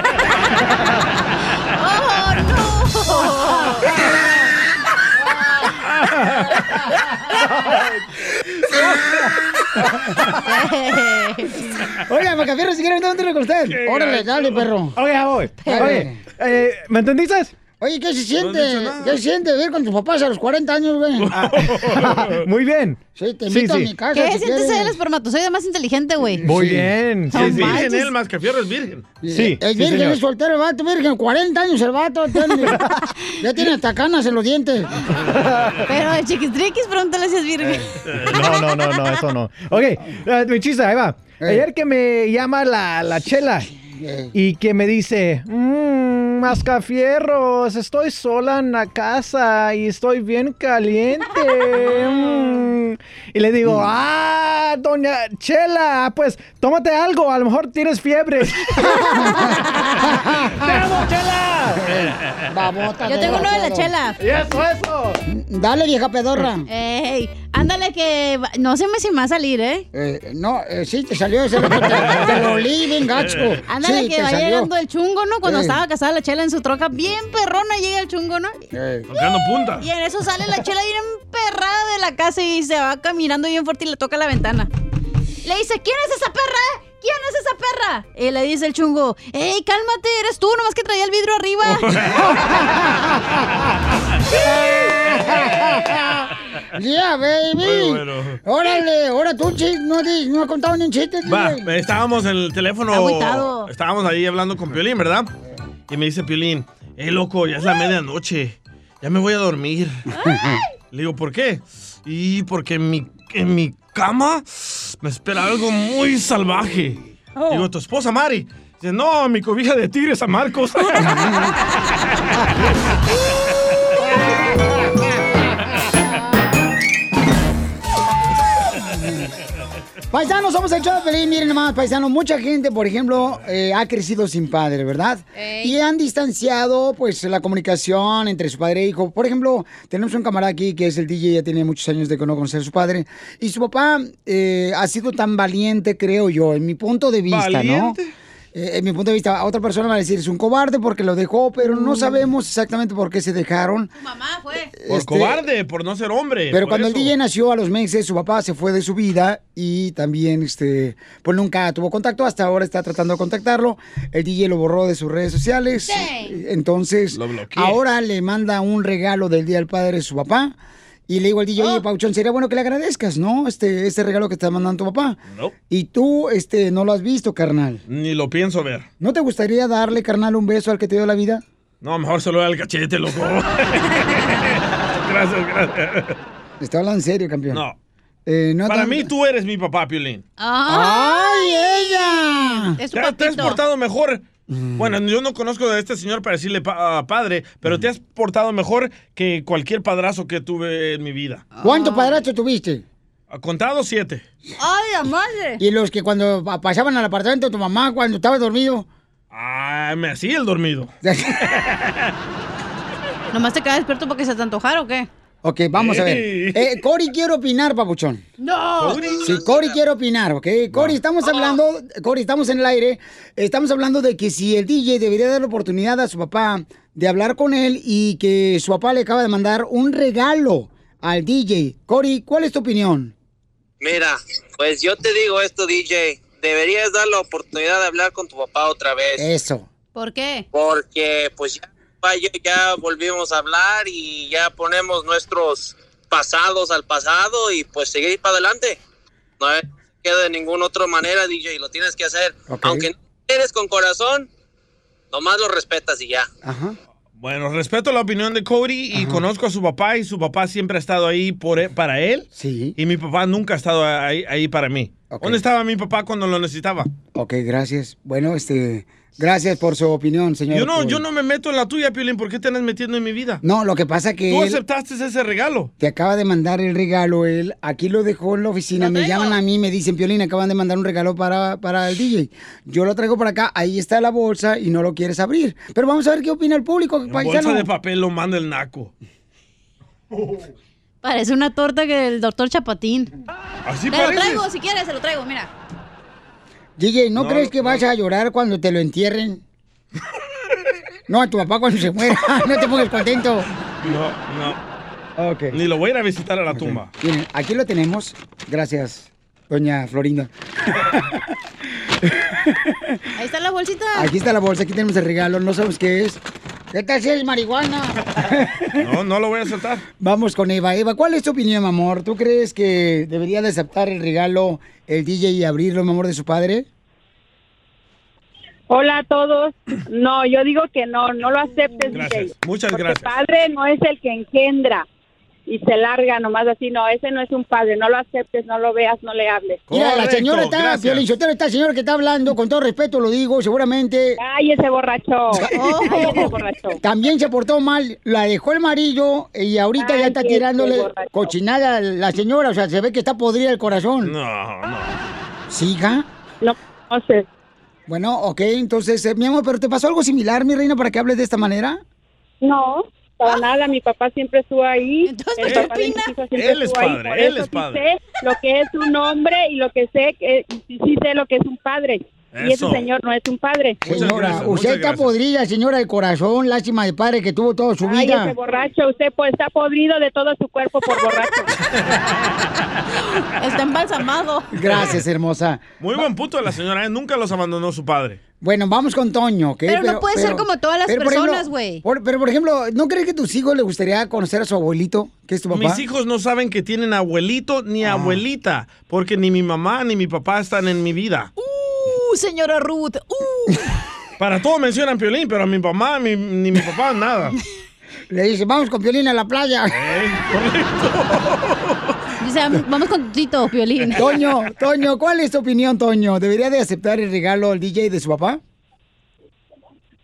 Oiga, Macafierro, si quiere meter un tiro con usted. Órale, dale, perro. Ok, ya voy. Dale. Oye, eh, ¿me entendiste? Oye, ¿qué se siente? ¿Qué se siente vivir con tus papás a los 40 años, güey? Muy bien. Sí, te invito sí. a mi casa. ¿Qué si sientes ser el espermatozoide más inteligente, güey? Muy bien. Sí, es virgen él, más que fierro es virgen. Sí, Es sí, virgen, señor. es soltero el vato, virgen, 40 años el vato. tiene- ya tiene hasta canas en los dientes. Pero de chiquistriquis, pregúntale si es virgen. No, no, no, no, eso no. Ok, eh, mi chiste, ahí va. Ayer que me llama la, la chela y que me dice, mmm, mascafierros, estoy sola en la casa y estoy bien caliente. mm". Y le digo, ah, doña Chela, pues tómate algo, a lo mejor tienes fiebre. ¡Vamos, Chela! Babota. Yo tengo uno de la chela. Y eso, eso. Dale, vieja pedorra. Ey, ándale que no sé si me va a salir, ¿eh? Eh, no, eh, sí, te salió ese te, te lo olí bien gacho. Ándale Sí, que va salió. llegando el chungo, ¿no? Cuando estaba casada la chela en su troca, bien perrona llega el chungo, ¿no? Tocando punta. Y en eso sale la chela bien emperrada de la casa y se va caminando bien fuerte y le toca la ventana. Le dice, ¿quién es esa perra? ¿Quién es esa perra? Y le dice el chungo, ¡Ey, cálmate! Eres tú, nomás que traía el vidrio arriba. Yeah, baby. Bueno. Órale, ahora tú, no, no has contado ni un chiste. Va, estábamos en el teléfono. Agüitado. Estábamos ahí hablando con Piolín, ¿verdad? Y me dice Piolín, eh, loco, ya es la medianoche. Ya me voy a dormir. Le digo, ¿por qué? Y porque en mi, en mi cama me espera algo muy salvaje. Digo, ¿tu esposa Mari? Dice, no, mi cobija de tigres a Marcos. Paisanos, somos el show de Pelín. Miren nomás, paisanos, mucha gente, por ejemplo, eh, ha crecido sin padre, ¿verdad? Y han distanciado, pues, la comunicación entre su padre e hijo. Por ejemplo, tenemos un camarada aquí que es el DJ, ya tiene muchos años de que no conocer a su padre. Y su papá eh, ha sido tan valiente, creo yo, en mi punto de vista, ¿Valiente? ¿no? Eh, en mi punto de vista, otra persona va a decir es un cobarde porque lo dejó, pero no sabemos exactamente por qué se dejaron. Mamá fue. Por Este, cobarde, por no ser hombre. Pero cuando eso. el DJ nació a los meses, su papá se fue de su vida y también, este, pues nunca tuvo contacto. Hasta ahora está tratando de contactarlo. El DJ lo borró de sus redes sociales. Entonces, ahora le manda un regalo del Día del Padre a su papá. Y le digo al DJ, oye, Pauchón, sería bueno que le agradezcas, ¿no? Este, este regalo que te está mandando tu papá. No, Y tú, este, no lo has visto, carnal. ni lo pienso ver. ¿No te gustaría darle, carnal, un beso al que te dio la vida? No, mejor se lo da al cachete, loco. gracias, gracias. Está hablando en serio, campeón. No. Eh, no Para mí tú eres mi papá, Piolín. ¡Ay, ella! Es te has portado mejor. Bueno, yo no conozco a este señor para decirle pa- a padre, pero te has portado mejor que cualquier padrazo que tuve en mi vida. ¿Cuántos padrastros tuviste? Ha contado siete. ¡Ay, la madre! Y los que cuando pa- pasaban al apartamento de tu mamá cuando estaba dormido. Ah, me hacía el dormido. ¿Nomás te quedas despierto porque se te antojara o qué? Ok, vamos a ver. Eh, Cory quiere opinar, papuchón. ¡No! Sí, Cory quiere opinar, ¿ok? Cory, estamos hablando, Cory, estamos en el aire, estamos hablando de que si el DJ debería dar la oportunidad a su papá de hablar con él y que su papá le acaba de mandar un regalo al DJ. Cory, ¿cuál es tu opinión? Mira, pues yo te digo esto, DJ. Deberías dar la oportunidad de hablar con tu papá otra vez. Eso. ¿Por qué? Porque pues ya, papá y yo ya volvimos a hablar y ya ponemos nuestros pasados al pasado y pues seguir para adelante. No queda de ninguna otra manera, DJ, lo tienes que hacer. Ok. Aunque no eres con corazón, nomás lo respetas y ya. Ajá. Bueno, respeto la opinión de Cody y conozco a su papá y su papá siempre ha estado ahí por e- para él. Sí. Y mi papá nunca ha estado ahí, ahí para mí. ¿Dónde estaba mi papá cuando lo necesitaba? Ok, gracias. Bueno, este, gracias por su opinión, señor. Yo no, yo no me meto en la tuya, Piolín. ¿Por qué te andas metiendo en mi vida? No, lo que pasa que Tú él aceptaste ese regalo. te acaba de mandar el regalo, él aquí lo dejó en la oficina, me llaman a mí, me dicen, Piolín, acaban de mandar un regalo para, para el DJ. Yo lo traigo para acá, ahí está la bolsa y no lo quieres abrir. Pero vamos a ver qué opina el público, En bolsa de papel lo manda el naco. Parece una torta que el doctor Chapatín. Así Te lo parece. traigo, si quieres, se lo traigo, mira. DJ, ¿no, No, crees que vas a llorar cuando te lo entierren? no, a tu papá cuando se muera, no te pongas contento. No, no. Ok. Ni lo voy a ir a visitar a la tumba. Miren, aquí lo tenemos. Gracias, doña Florinda. Ahí está la bolsita. Aquí está la bolsa, aquí tenemos el regalo, no sabemos qué es. ¿Qué tal si es marihuana? No, no lo voy a aceptar. Vamos con Eva. Eva, ¿cuál es tu opinión, mi amor? ¿Tú crees que debería de aceptar el regalo el DJ y abrirlo, mi amor, de su padre? Hola a todos. No, yo digo que no, no lo aceptes, Gracias. DJ. Muchas gracias. padre no es el que engendra y se larga nomás así. No, ese no es un padre. No lo aceptes, no lo veas, no le hables. Mira, la señora está, Sotelo, esta señora que está hablando, con todo respeto lo digo, seguramente... Cállese, borracho. Cállese, borracho. También se portó mal, la dejó el marido y ahorita ya está tirándole borracho. cochinada a la señora, o sea, se ve que está podrida el corazón. No, no. ¿Sí, hija? No, no sé. Bueno, ok, entonces, eh, mi amor, ¿pero te pasó algo similar, mi reina, para que hables de esta manera? No, para nada. Mi papá siempre estuvo ahí. Entonces, Él es ahí. padre, Por él eso es sí padre. sé lo que es un hombre y lo que sé, que, sí, sí sé lo que es un padre. Y ese señor no es un padre. Señora, gracias, usted está podrida, señora del corazón, lástima de padre que tuvo toda su Ay, ese vida. borracho, usted pues, está podrido de todo su cuerpo por borracho. Está embalsamado. Gracias, hermosa. Muy buen punto de la señora, ¿eh? Nunca los abandonó su padre. Bueno, vamos con Toño, ¿ok? Pero no puede ser como todas las pero, personas, güey. Pero, por ejemplo, ¿no crees que a tus hijos les gustaría conocer a su abuelito, que es tu papá? Mis hijos no saben que tienen abuelito ni Ah. abuelita, porque ni mi mamá ni mi papá están en mi vida. Uh, señora Ruth. Uh. Para todo mencionan Piolín, pero a mi mamá mi- ni mi papá nada. Le dice, vamos con Piolín a la playa. Dice, vamos con Tito, Piolín. Toño, Toño, ¿cuál es tu opinión, Toño? ¿Debería de aceptar el regalo al DJ de su papá?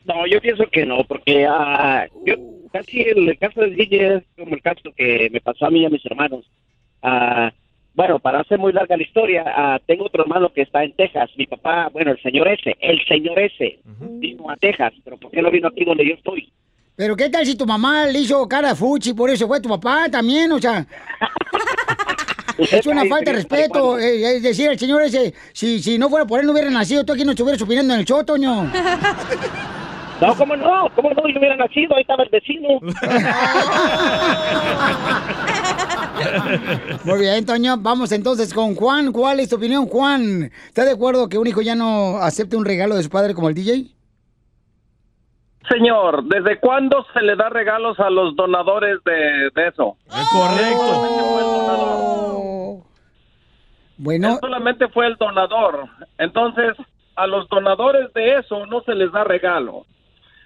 No, yo pienso que no, porque yo casi el caso del DJ es como el caso que me pasó a mí y a mis hermanos. Ah, bueno, para hacer muy larga la historia, ah, tengo otro hermano que está en Texas. Mi papá, bueno, el señor ese, el señor ese, vino a Texas, pero ¿por qué no vino aquí donde yo estoy? Pero ¿qué tal si tu mamá le hizo cara a fuchi, por eso fue tu papá también? O sea, Es una falta de respeto. eh, Es decir, el señor ese, si, si no fuera por él, no hubiera nacido. Tú aquí no estuvieras opinando en el show, Toño. No, ¿cómo no? ¿Cómo no? Yo hubiera nacido, ahí estaba el vecino. Muy bien, Toño. Vamos entonces con Juan. ¿Cuál es tu opinión, Juan? ¿Estás de acuerdo que un hijo ya no acepte un regalo de su padre como el DJ? Señor, ¿desde cuándo se le da regalos a los donadores de, de eso? correcto. Bueno. Él solamente fue el donador. Entonces, a los donadores de eso no se les da regalo.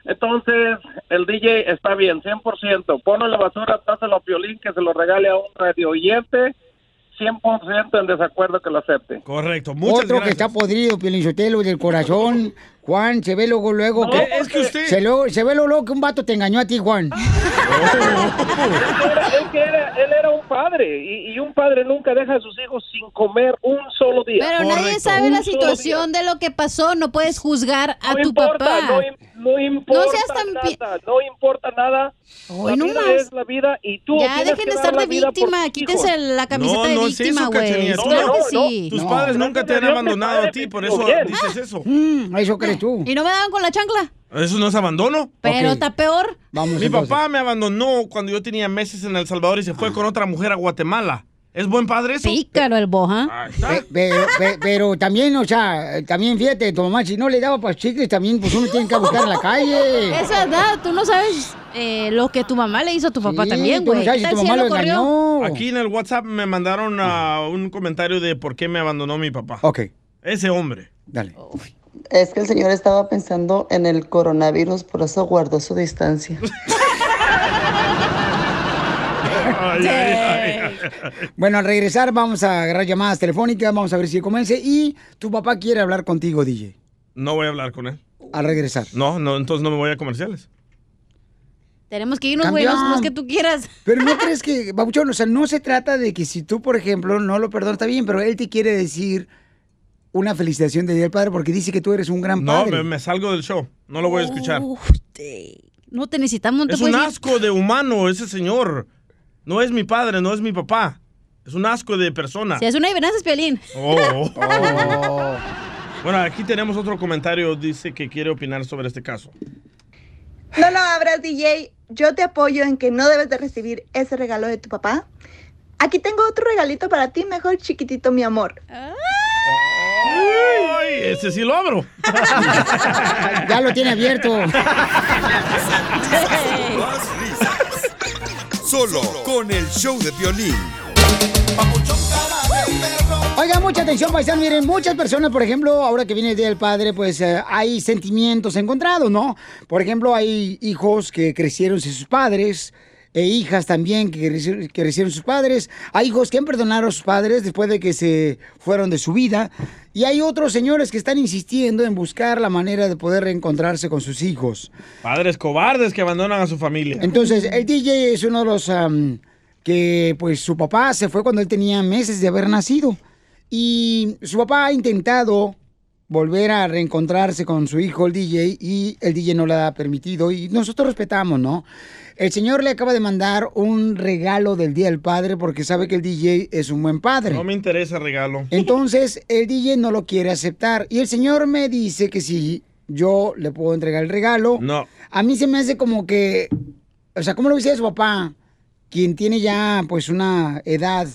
Entonces, el DJ está bien, 100%. Ponlo en la basura, dáselo a Piolín que se lo regale a un radio oyente. 100% en desacuerdo que lo acepte. Correcto, muchas Otro que gracias. está podrido, Pielinchotelo, del corazón. Juan, se ve luego, luego No, que... es que usted- Se, lo- se ve luego, luego que un vato te engañó a ti, Juan. Era- es que era- él era un padre y, y un padre nunca deja a sus hijos sin comer un solo día. Pero nadie sabe Un la situación de lo que pasó. No puedes juzgar a No tu importa, papá. no, im- no importa seas tan nada, no importa nada. Hoy la no vida más. es la vida y tú Ya dejen que de estar de víctima. Quítense la camiseta de no es víctima, güey. Cachanilla. Claro No, que no, sí. Tus padres nunca te han abandonado a ti, por eso dices eso. Mm, eso crees tú. ¿Y no me daban con la chancla? Eso no es abandono. Pero está peor. Vamos Mi entonces. papá me abandonó cuando yo tenía meses en El Salvador y se fue con otra mujer a Guatemala. ¿Es buen padre eso? Pícaro el boja. Pe- Pero, pe- pero también, o sea, también fíjate, tu mamá, si no le daba para chicles, también pues uno tiene que buscar en la calle. Es verdad, tú no sabes eh, lo que tu mamá le hizo a tu papá Sí, también, no güey. sabes ¿Qué si tu mamá lo engañó. Aquí en el WhatsApp me mandaron ah, un comentario de por qué me abandonó mi papá. Ok. Ese hombre. Dale. Es que el señor estaba pensando en el coronavirus, por eso guardó su distancia. Bueno, al regresar vamos a agarrar llamadas telefónicas, vamos a ver si convence. Y tu papá quiere hablar contigo, DJ. No voy a hablar con él. Al regresar. No, no, entonces no me voy a comerciales. Tenemos que irnos, güey. No, no es que tú quieras. Pero no crees que, Babuchón, o sea, no se trata de que si tú, por ejemplo, no lo perdonas, está bien, pero él te quiere decir una felicitación de Día del Padre porque dice que tú eres un gran No, padre. me, me salgo del show. No lo voy a escuchar. No te necesitamos, no te Es un ir. asco de humano ese señor. No es mi padre, no es mi papá. Es un asco de persona. Si es una adivinanza, es Piolín. Oh. Bueno, aquí tenemos otro comentario. Dice que quiere opinar sobre este caso. No lo abras, DJ. Yo te apoyo en que no debes de recibir ese regalo de tu papá. Aquí tengo otro regalito para ti, mejor chiquitito, mi amor. Ay, ese sí lo abro. ya lo tiene abierto. Solo con el show de violín. Oiga, mucha atención, paisano. Miren, muchas personas, por ejemplo, ahora que viene el Día del Padre, pues eh, hay sentimientos encontrados, ¿no? Por ejemplo, hay hijos que crecieron sin sus padres. E hijas también que crecieron sus padres. Hay hijos que han perdonado a sus padres después de que se fueron de su vida. Y hay otros señores que están insistiendo en buscar la manera de poder reencontrarse con sus hijos. Padres cobardes que abandonan a su familia. Entonces, el DJ es uno de los que, pues, su papá se fue cuando él tenía meses de haber nacido. Y su papá ha intentado volver a reencontrarse con su hijo, el DJ, y el DJ no le ha permitido. Y nosotros respetamos, ¿no? El señor le acaba de mandar un regalo del Día del Padre porque sabe que el DJ es un buen padre. No me interesa el regalo. Entonces, el DJ no lo quiere aceptar. Y el señor me dice que si yo le puedo entregar el regalo. No. A mí se me hace como que. O sea, ¿cómo lo dice su papá? Quien tiene ya, pues, una edad.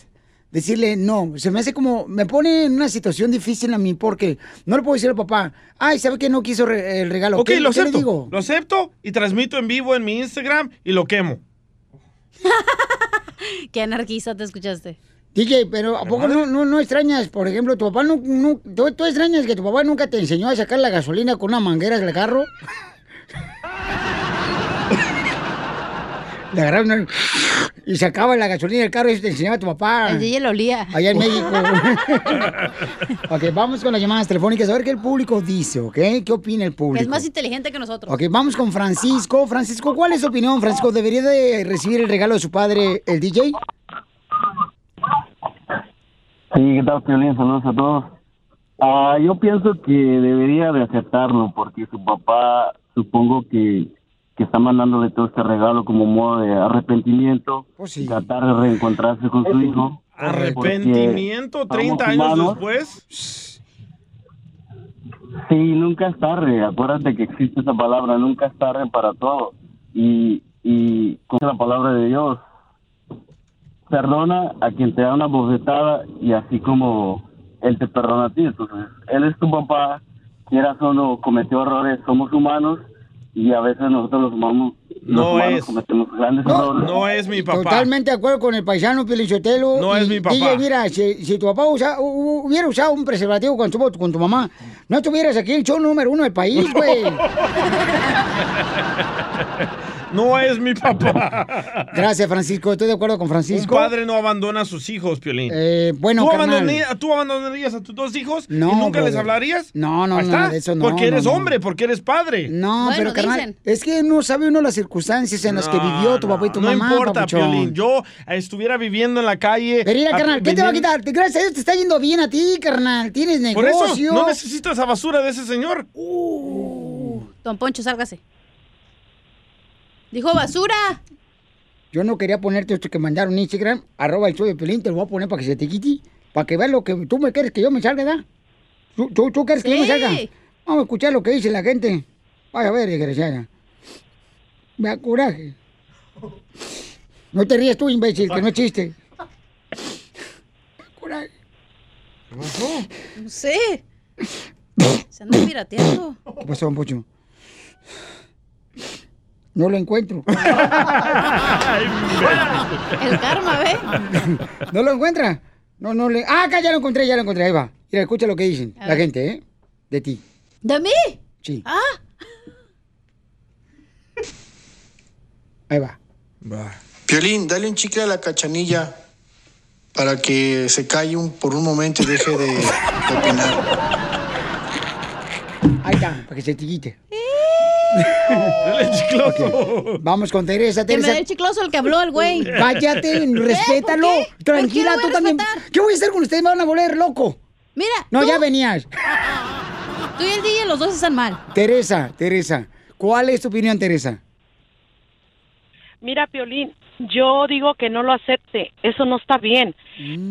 Decirle no. Se me hace como. Me pone en una situación difícil a mí porque no le puedo decir al papá. Ay, ¿sabe que no quiso re- el regalo? Ok, ¿Qué, lo qué le acepto. digo? Lo acepto y transmito en vivo en mi Instagram y lo quemo. Qué anarquista te escuchaste. DJ, pero ¿a poco no, no, no extrañas, por ejemplo, tu papá no, no- tú, tú extrañas que tu papá nunca te enseñó a sacar la gasolina con una manguera del carro? Le agarraron y sacaba la gasolina del carro y te enseñaba a tu papá. El DJ lo olía. Allá en México. ok, vamos con las llamadas telefónicas a ver qué el público dice, ¿ok? ¿Qué opina el público? es más inteligente que nosotros. Ok, vamos con Francisco. Francisco, ¿cuál es tu opinión, Francisco? ¿Debería de recibir el regalo de su padre, el DJ? Sí, ¿qué tal, Piolín? Saludos a todos. Ah, yo pienso que debería de aceptarlo porque su papá supongo que, que está mandándole todo este regalo como modo de arrepentimiento, tratar de reencontrarse con su hijo. Arrepentimiento Porque 30 somos años humanos. después. Sí, nunca es tarde. Acuérdate que existe esa palabra, nunca es tarde para todo. Y, y con la palabra de Dios, perdona a quien te da una bofetada y así como Él te perdona a ti. Entonces, Él es tu papá, quieras o no, cometió errores, somos humanos y a veces nosotros los humanos, los No humanos es. cometemos grandes errores. No es mi papá. Totalmente de acuerdo con el paisano Pelichotelo. No es mi papá. DJ, mira, si, si tu papá usa- hubiera usado un preservativo cuando estuvo con tu mamá, no estuvieras aquí el show número uno del país, güey. No es mi papá. Gracias, Francisco. Estoy de acuerdo con Un Francisco. padre no abandona a sus hijos, Piolín. Eh, bueno, ¿Tú, carnal. abandonarías, tú abandonarías a tus dos hijos No, y nunca les hablarías? No, no, está. de eso no, Porque eres no, no. hombre, porque eres padre. No, pero carnal, es que no sabe uno las circunstancias en las que vivió tu papá y tu no mamá. importa, papuchón. Piolín. Yo estuviera viviendo en la calle. Pero mira, carnal, ¿qué te va a quitar? Gracias a Dios te está yendo bien a ti, carnal. Tienes Por negocio. eso, no necesito esa basura de ese señor. Don Poncho, sálgase. Dijo basura. Yo no quería ponerte esto que mandaron en Instagram, arroba el show de Pelín, te lo voy a poner para que se te quite, para que veas lo que tú me quieres que yo me salga, ¿da? ¿Tú, tú, tú quieres que yo me Sí. salga? Vamos a escuchar lo que dice la gente. Vaya a ver, desgraciada. Me da coraje. No te ríes tú, imbécil, que no es chiste. coraje. No sé. Se anda pirateando. ¿Qué pasó, Pocho? No lo encuentro. El karma, ¿ve? ¿No lo encuentra? No, no le... Ah, acá ya lo encontré, ya lo encontré. Ahí va. Mira, escucha lo que dicen la gente, ¿eh? De ti. ¿De mí? Sí. Ah, Ahí va. Piolín, dale un chicle a la cachanilla para que se calle un, por un momento y deje de, de opinar. Ahí está, para que se te quite. chicloso. Vamos con Teresa, que me Teresa. el chicloso el que habló el güey. Cállate, ¿Eh? respétalo. ¿Por qué? ¿Por qué Tranquila, lo voy tú también. ¿Qué voy a hacer con ustedes? Me van a volver loco. Mira. No, tú- ya venías. Tú y el DJ, los dos están mal. Teresa, Teresa. ¿Cuál es tu opinión, Teresa? Mira, Piolín, yo digo que no lo acepte, eso no está bien.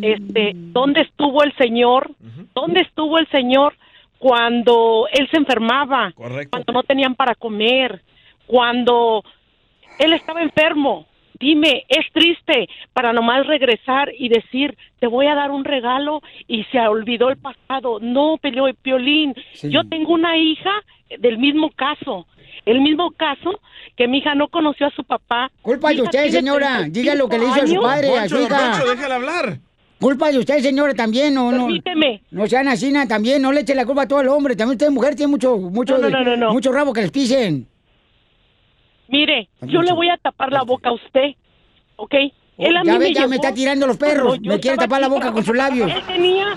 Este, ¿dónde estuvo el señor? ¿Dónde estuvo el señor cuando él se enfermaba? Cuando no tenían para comer, cuando él estaba enfermo. Dime, es triste para nomás regresar y decir, te voy a dar un regalo y se olvidó el pasado. No, Pelio- Piolín, yo tengo una hija del mismo caso, el mismo caso que mi hija no conoció a su papá. Culpa de usted, señora. Diga lo que le hizo a su 35 padre, a su años. hija. déjale hablar. Culpa de usted, señora, también, no, no. Permíteme. No sean así, también, no le eche la culpa a todo el hombre. También usted, mujer, tiene mucho, mucho, No, no, no, no, no. mucho rabo que les pisen. Mire, yo le voy a tapar la boca a usted, ¿ok? Él a mí ve, me ya me está tirando los perros. Me quiere tapar la boca con sus labios. Él tenía,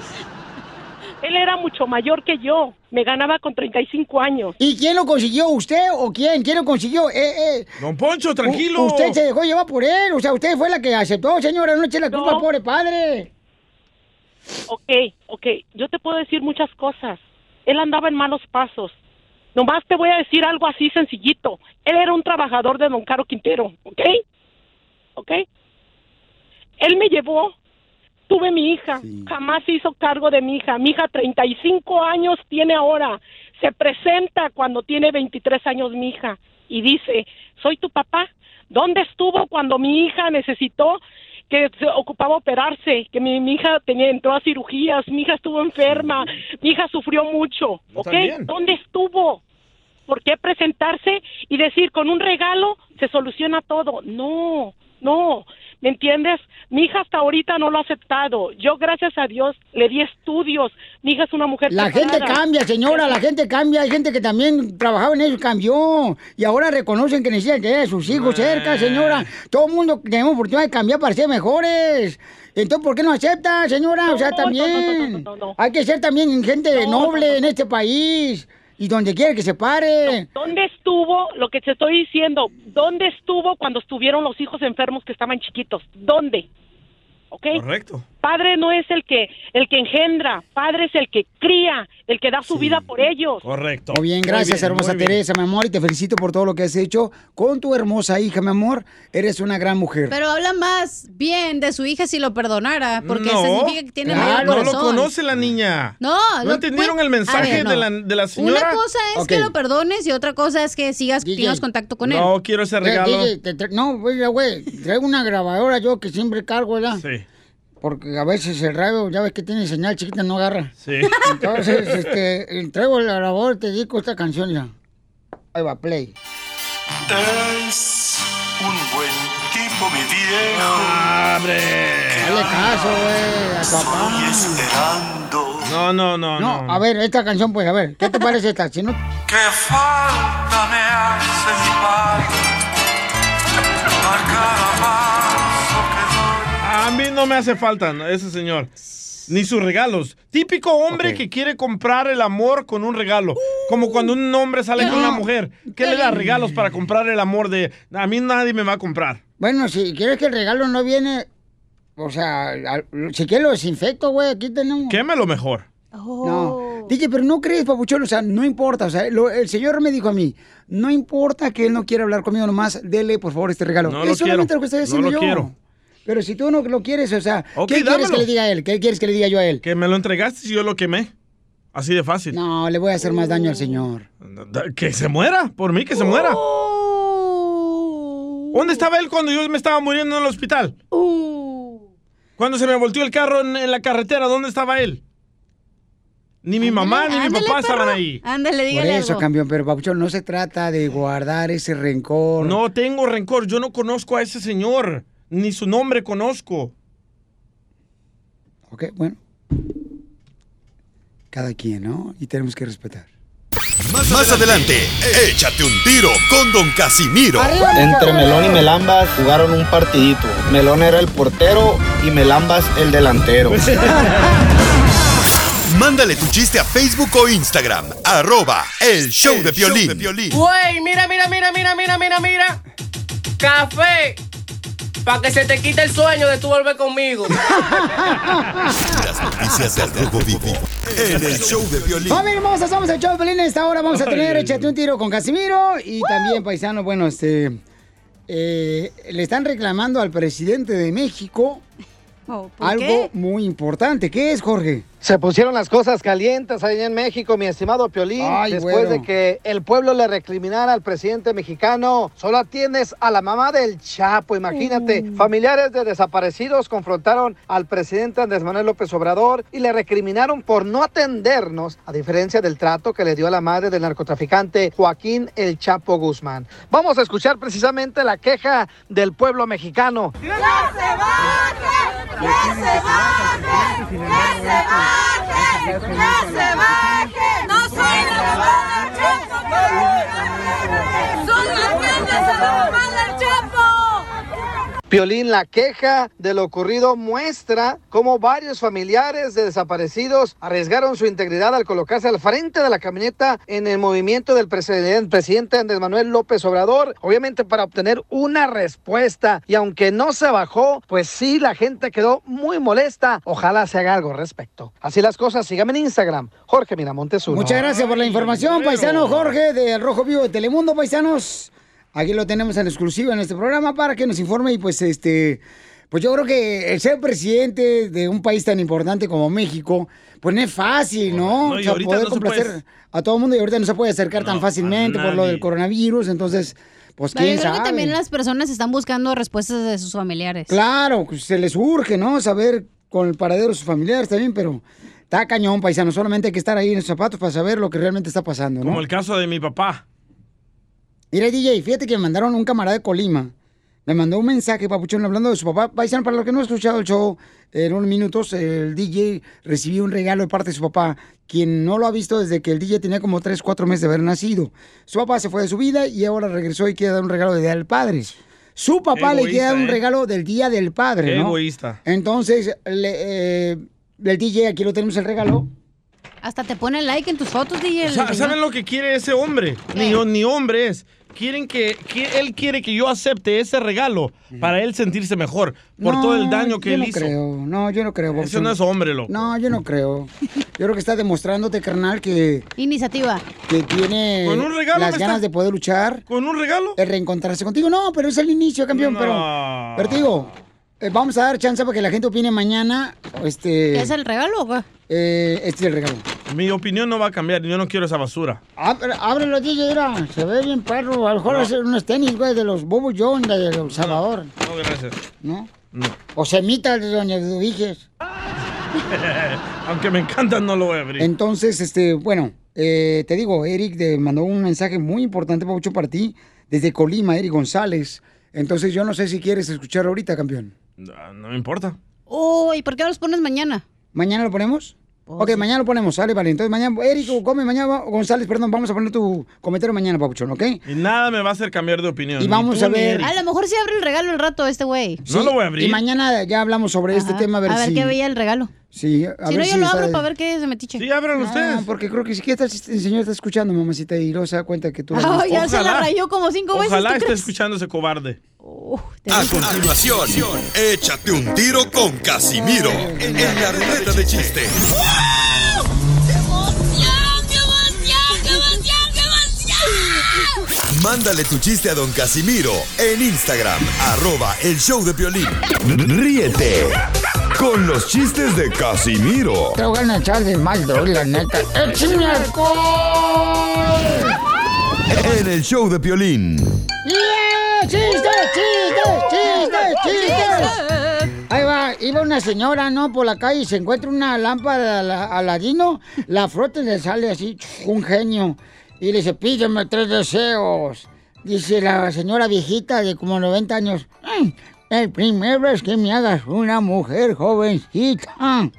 él era mucho mayor que yo, me ganaba con 35 años. ¿Y quién lo consiguió? ¿Usted o quién? ¿Quién lo consiguió? Eh, eh. Don Poncho, tranquilo. U- usted se dejó llevar por él. O sea, usted fue la que aceptó, señora. No eche la culpa al pobre padre. Ok, ok, yo te puedo decir muchas cosas. Él andaba en malos pasos. Nomás te voy a decir algo así sencillito. Él era un trabajador de Don Caro Quintero, ¿ok? ¿Ok? Él me llevó, tuve mi hija, jamás se hizo cargo de mi hija. Mi hija 35 años tiene ahora. Se presenta cuando tiene 23 años mi hija y dice, soy tu papá. ¿Dónde estuvo cuando mi hija necesitó que se ocupaba operarse, que mi, mi hija tenía, entró a cirugías, mi hija estuvo enferma, mi hija sufrió mucho, ¿ok? también. ¿Dónde estuvo? ¿Por qué presentarse y decir con un regalo se soluciona todo? No, no, ¿me entiendes? Mi hija hasta ahorita no lo ha aceptado. Yo, gracias a Dios, le di estudios. Mi hija es una mujer La gente cambia, señora, la gente cambia. Hay gente que también trabajaba en eso y cambió. Y ahora reconocen que necesitan tener a sus hijos cerca, señora. Todo el mundo tenemos oportunidad de cambiar para ser mejores. Entonces, ¿por qué no acepta, señora? o sea, también. Hay que ser también gente noble en este país. Y donde quiera que se pare. ¿Dónde estuvo lo que te estoy diciendo? ¿Dónde estuvo cuando estuvieron los hijos enfermos que estaban chiquitos? ¿Dónde? ¿Ok? Correcto. Padre no es el que el que engendra, Padre es el que cría, el que da su vida por ellos. Correcto. Muy bien, gracias, hermosa Teresa, mi amor, y te felicito por todo lo que has hecho con tu hermosa hija, mi amor. Eres una gran mujer. Pero habla más bien de su hija si lo perdonara, porque no, significa que tiene claro, mayor no corazón. lo conoce la niña. No, ¿No lo- entendieron pues, el mensaje ver, no. de, la, de la señora? Una cosa es que lo perdones y otra cosa es que sigas tengas contacto con él. No quiero ese Eh, regalo. DJ, te no, güey, güey, traigo una grabadora yo que siempre cargo, ¿verdad? Sí. Porque a veces el radio, ya ves que tiene señal chiquita, no agarra. Sí. Entonces, este, traigo la grabadora y te dedico esta canción ya. Ahí va, play. Es un buen tipo, mi viejo. ¡Abre! Dale caso, güey, a tu papá. Estoy esperando. No, no, no, No, no. a ver, esta canción, pues, a ver, ¿qué te parece esta? Si no, Qué falta me hace mi padre. A mí no me hace falta ¿no? ese señor. Ni sus regalos. Típico hombre que quiere comprar el amor con un regalo. Como cuando un hombre sale con una mujer. ¿Qué le da regalos para comprar el amor de... A mí nadie me va a comprar. Bueno, si quieres que el regalo no viene, o sea, si quieres lo desinfecto, güey, aquí tenemos. Quémelo mejor. No. Dije, pero no crees, papuchón, o sea, no importa, o sea, lo- el señor me dijo a mí, no importa que él no quiera hablar conmigo nomás, dele por favor este regalo. No es lo solamente quiero, lo que estoy no lo yo. quiero. Pero si tú no lo quieres, o sea, ¿qué quieres que le diga a él? ¿Qué quieres que le diga yo a él? Que me lo entregaste y yo lo quemé. Así de fácil. No, le voy a hacer más daño al señor. Que se muera. Por mí, que se muera. ¿Dónde estaba él cuando yo me estaba muriendo en el hospital? Cuando se me volteó el carro en, en la carretera, ¿dónde estaba él? Ni mi mamá ni mi ándale, papá estaban ahí. Ándale, Por dígale eso, algo. campeón, pero papuchón, no se trata de guardar ese rencor. No tengo rencor. Yo no conozco a ese señor. Ni su nombre conozco. Ok, bueno. Cada quien, ¿no? Y tenemos que respetar. Más adelante, échate un tiro con Don Casimiro. Entre Melón y Melambas jugaron un partidito. Melón era el portero y Melambas el delantero. Mándale tu chiste a Facebook o Instagram, arroba el show de Piolín. Güey, mira, mira, mira, mira, mira, mira, mira. Café. Para que se te quite el sueño de tú volver conmigo. Las noticias del Rojo Vivo en el show de Piolín. Familia hermosa, somos el show de. En esta hora vamos a tener Échate un tiro con Casimiro. Y también, paisano, bueno, este... eh, le están reclamando al presidente de México ¿por algo qué? muy importante. ¿Qué es, Jorge? Se pusieron las cosas calientes allá en México, mi estimado Piolín, Ay, después de que el pueblo le recriminara al presidente mexicano. Solo atiendes a la mamá del Chapo, imagínate. Familiares de desaparecidos confrontaron al presidente Andrés Manuel López Obrador y le recriminaron por no atendernos, a diferencia del trato que le dio a la madre del narcotraficante Joaquín El Chapo Guzmán. Vamos a escuchar precisamente la queja del pueblo mexicano. ¡Que se baje! ¡Que se baje! ¡Que se baje! ¡Que se baje! ¡No soy la mamá! ¡Son atiendes a la mamá! Piolín, la queja de lo ocurrido muestra cómo varios familiares de desaparecidos arriesgaron su integridad al colocarse al frente de la camioneta en el movimiento del presidente, presidente Andrés Manuel López Obrador, obviamente para obtener una respuesta. Y aunque no se bajó, pues sí, la gente quedó muy molesta. Ojalá se haga algo al respecto. Así las cosas, síganme en Instagram, Jorge Miramontes uno. Muchas gracias por la información, paisano Jorge del Rojo Vivo de Telemundo, paisanos. Aquí lo tenemos en exclusiva en este programa para que nos informe y pues este, pues yo creo que el ser presidente de un país tan importante como México, pues no es fácil, ¿no? No, y ahorita poder no se complacer puede- a todo el mundo y ahorita no se puede acercar tan fácilmente por lo del coronavirus, entonces, pues Pero yo quién creo sabe. que también las personas están buscando respuestas de sus familiares. Claro, pues, se les urge, ¿no? Saber con el paradero de sus familiares también, pero está cañón, paisano. Solamente hay que estar ahí en los zapatos para saber lo que realmente está pasando, ¿no? Como el caso de mi papá. Mira, DJ, fíjate que me mandaron un camarada de Colima. Me mandó un mensaje, papuchón, hablando de su papá. Paisano, para los que no han escuchado el show, en unos minutos el DJ recibió un regalo de parte de su papá, quien no lo ha visto desde que el DJ tenía como 3, 4 meses de haber nacido. Su papá se fue de su vida y ahora regresó y quiere dar un regalo de Día del Padre. Su papá le quiere dar un ¿eh? regalo del Día del Padre, Qué ¿no? egoísta. Entonces, le, eh, el DJ, aquí lo tenemos el regalo. Hasta te pone like en tus fotos, DJ. Sa-. ¿Saben lo que quiere ese hombre? Ni, ni hombre es. Quieren que, que él quiere que yo acepte ese regalo para él sentirse mejor por No, todo el daño que yo él no hizo. Creo. No, yo no creo. Eso Bobson. no es hombre, loco. No, yo no creo. Yo creo que está demostrándote, carnal, que... Iniciativa. Que tiene ¿Con un regalo las me ganas está- de poder luchar. ¿Con un regalo? De reencontrarse contigo. No, pero es el inicio, campeón. No. Pero, pero te digo, eh, vamos a dar chance para que la gente opine mañana. Este, ¿Es el regalo o qué? eh, este es el regalo. Mi opinión no va a cambiar. Yo no quiero esa basura. Ábre- Ábrelo, DJ, mira. Se ve bien perro. A lo mejor No. hacer unos tenis, güey, de los Bobo John, de El Salvador. No, gracias. ¿No? No. O semitas de Doña Dudiges. Aunque me encantan, no lo voy a abrir. Entonces, este, bueno, eh, te digo, Eric te mandó un mensaje muy importante, Paucho, para ti, desde Colima, Eric González. Entonces, yo no sé si quieres escuchar ahorita, campeón. Ah, No me importa. Uy, ¿por qué no los pones mañana? ¿Mañana lo ponemos? ok, mañana lo ponemos, sale, vale. Entonces, mañana, Eric, come mañana, González, perdón, vamos a poner tu comentario mañana, Pauchón, ¿ok? Y nada me va a hacer cambiar de opinión. Y vamos tú a ver-. A lo mejor sí abre el regalo el rato este güey. No lo voy a abrir. Y mañana ya hablamos sobre este tema, a ver, A ver si... qué veía el regalo. Sí, a si ver no, yo lo está- abro para ver qué es de metiche. Sí, ábranlo No, porque creo que si que el señor está escuchando, mamacita, y luego se da cuenta que tú... la Ah, viste. ya se la rayó como cinco veces. Ojalá ¿tú esté escuchando ese cobarde. A continuación, échate un tiro con Casimiro en la ruleta de chiste. Mándale tu chiste a don Casimiro en Instagram, arroba el show de Piolín. Ríete con los chistes de Casimiro Te voy a echar de mal, droga, la neta. ¡Échame alcohol! en el show de Piolín. ¡Yeah! ¡Chistes, chistes, chistes, chistes! Ahí va, iba una señora, ¿no? Por la calle y se encuentra una lámpara al- aladino, la frota y le sale así, un genio. Y le dice, pídeme tres deseos. Dice la señora viejita de como 90 años, "Mm, el primero es que me hagas una mujer jovencita.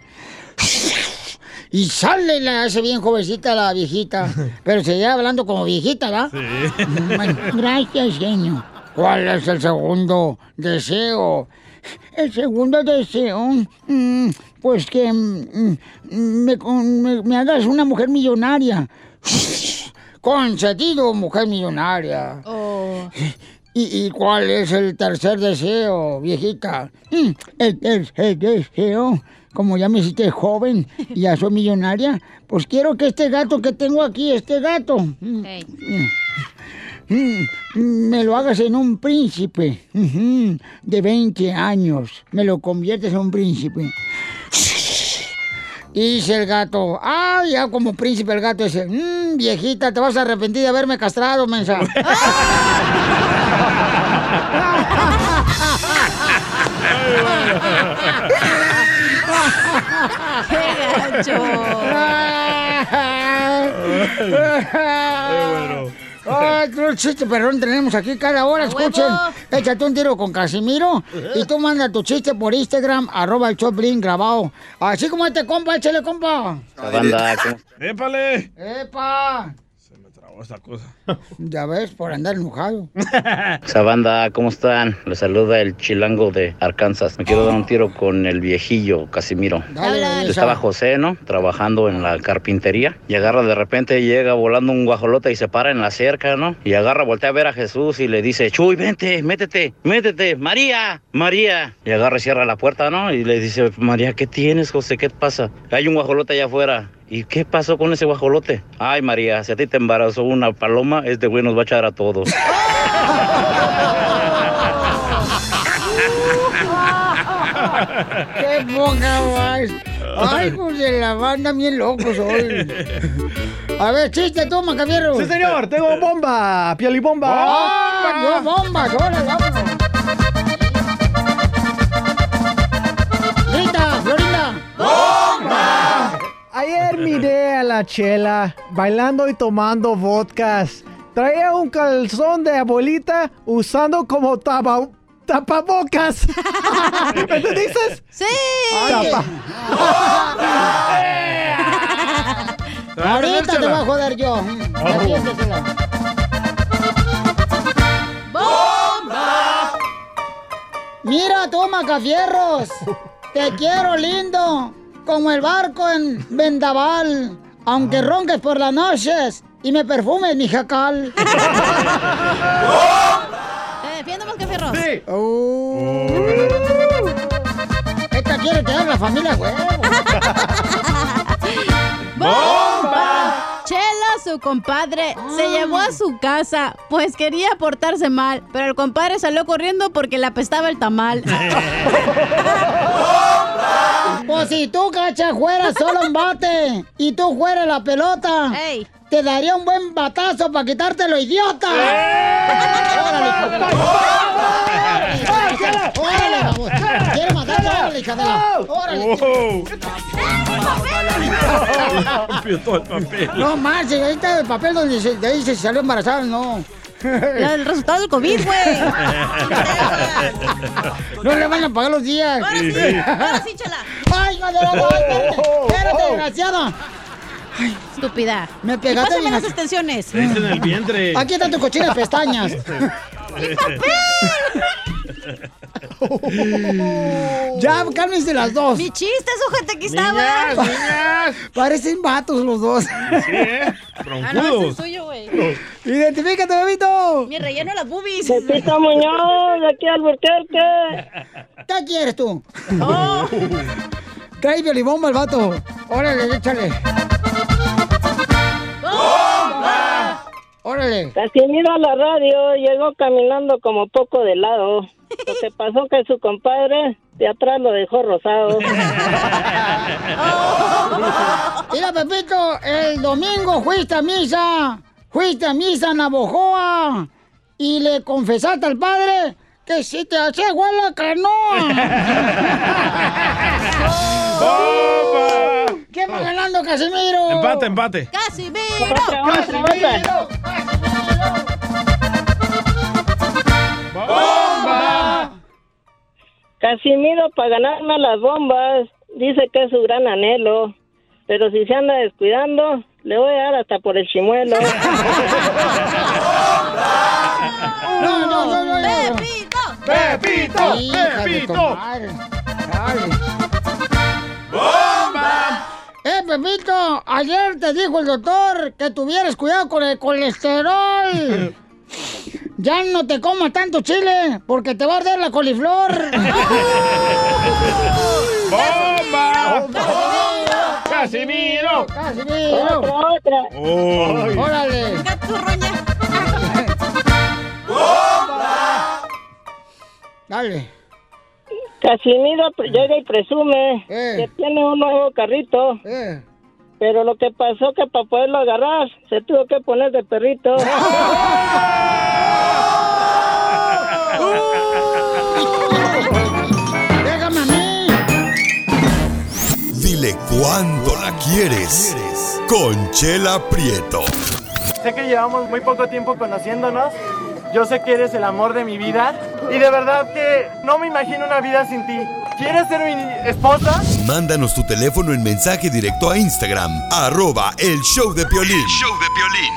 Y sale la hace bien jovencita la viejita, pero seguía hablando como viejita, ¿verdad? Bueno, gracias, genio. ¿Cuál es el segundo deseo? El segundo deseo, mm, pues que mm, me, me- me hagas una mujer millonaria. Concedido, mujer millonaria. ¿Y, y cuál es el tercer deseo, viejita? Mm, El tercer deseo, como ya me hiciste joven y ya soy millonaria, pues quiero que este gato que tengo aquí, este gato, mm, mm, me lo hagas en un príncipe de 20 años. Me lo conviertes en un príncipe. Y dice el gato, ah, ya como príncipe el gato dice, "Mm, viejita, te vas a arrepentir de haberme castrado, mensa. ¡Qué Ay, qué chiste perrón tenemos aquí cada hora. Escuchen, échate un tiro con Casimiro y tú manda tu chiste por Instagram, arroba el Choplin grabado. Así como este compa, échale compa. banda, ¿cómo- ¡Épale! ¡Epa! Esta cosa. Ya ves, por andar enojado. Esa banda, ¿cómo están? Les saluda el chilango de Arkansas. Me quiero dar un tiro con el viejillo Casimiro. Dale, belleza. Estaba José, ¿no? Trabajando en la carpintería. Y agarra de repente, llega volando un guajolote y se para en la cerca, ¿no? Y agarra, voltea a ver a Jesús y le dice, Chuy, vente, métete, métete, María, María. Y agarra y cierra la puerta, ¿no? Y le dice, María, ¿qué tienes, José? ¿Qué te pasa? Hay un guajolote allá afuera. ¿Y qué pasó con ese guajolote? Ay, María, si a ti te embarazó una paloma, este güey nos va a echar a todos. ¡Qué poca más! ¡Ay, pues de la banda, bien locos hoy! A ver, chiste, toma, Javier. Sí, señor, tengo bomba, piolibomba. ¡Ah! ¡Yo bombas! ¡Órale, vámonos! Ayer miré a la chela bailando y tomando vodkas. Traía un calzón de abuelita usando como tapa, tapabocas. ¿Me entendiste? ¡Sí! Tapa. Ahorita te voy a joder yo. ¡Bomba! Mira, toma, Cafierros. Te quiero lindo, como el barco en Vendaval. Aunque ronques por las noches y me perfumes, mi jacal. Te defiendo más que fierro. Esta quiere tener la familia, güey. Su compadre, se llevó a su casa, pues quería portarse mal, pero el compadre salió corriendo porque le apestaba el tamal. Pues si tú, cacha, fueras solo un bate y tú fueras la pelota, te daría un buen batazo para quitártelo, idiota. ¡Órale, hijo de la- ¡Órale, vamos! ¿Quieres matarlo? ¡Órale, hija de la- ¡Órale! Rompió todo el papel. No manches, ahí está el papel donde se, de ahí se salió embarazada, no. El resultado del COVID, güey. No le van a pagar los días. Ahora sí, ahora sí, chela. ¡Ay, hijo de la madre! ¡Espérate, desgraciada! Estúpida. Me pegaste pásame las extensiones. En el vientre. Aquí están tus cochinas pestañas. Ya, cálmense las dos. Mi chiste, sujete, aquí estaba. Niñas, niñas. Parecen vatos los dos. Sí, ¿eh? Ah, no, es tuyo, güey. Identifícate, bebito. Mi relleno de las boobies. Pepito Muñoz, de aquí al ¿Qué quieres tú? Oh. Trae violibomba el vato. Órale, échale. Órale. Casimiro a la radio llegó caminando como poco de lado. Lo que pasó que su compadre de atrás lo dejó rosado. Mira, Pepito, el domingo fuiste a misa. Fuiste a misa en Navojoa. Y le confesaste al padre que si te hace igual la canoa. ¿Qué va ganando, Casimiro? Empate, empate. ¡Casimiro! ¡Casimiro! ¡Bomba! Casimiro para ganarme las bombas dice que es su gran anhelo. Pero si se anda descuidando, le voy a dar hasta por el chimuelo. No, no, no, no. no. ¡Pepito! ¡Pepito! ¡Pepito! madre. Eh, Pepito, ayer te dijo el doctor que tuvieras cuidado con el colesterol. Ya no te comas tanto chile, porque te va a arder la coliflor. ¡Bomba! ¡Casimiro! ¡Casimiro! otra, otra. Oh. ¡Órale! Dale. Casimiro pre- llega y presume que tiene un nuevo carrito. Eh. Pero lo que pasó que para poderlo agarrar se tuvo que poner de perrito. ¡Déjame a mí! Dile cuándo la quieres. Conchela Prieto. Sé que llevamos muy poco tiempo conociéndonos. Yo sé que eres el amor de mi vida. Y de verdad que no me imagino una vida sin ti. ¿Quieres ser mi esposa? Mándanos tu teléfono en mensaje directo a Instagram, arroba el show de Piolín. show de Piolín.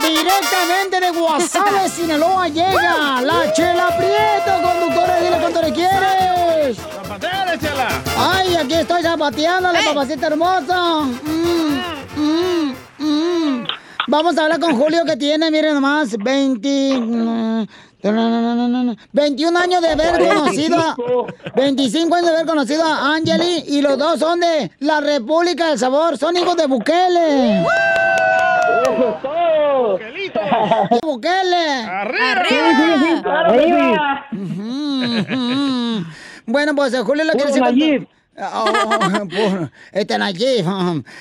Directamente de Guasave, Sinaloa, llega la Chela Prieto, conductora, dile cuánto le quieres. ¡Zapateale, chela! Ay, aquí estoy zapateándole, papacita hermosa. Mm. Vamos a hablar con Julio que tiene, miren nomás, 20... mm, 21 años de haber conocido a... 25 años de haber conocido a Angeli y los dos son de la República del Sabor, son hijos de Bukele. ¡Bukele! ¡Arriba! ¡Arriba! Ujú. Bueno, pues Julio lo quiere decir. Oh, por- este Nayib.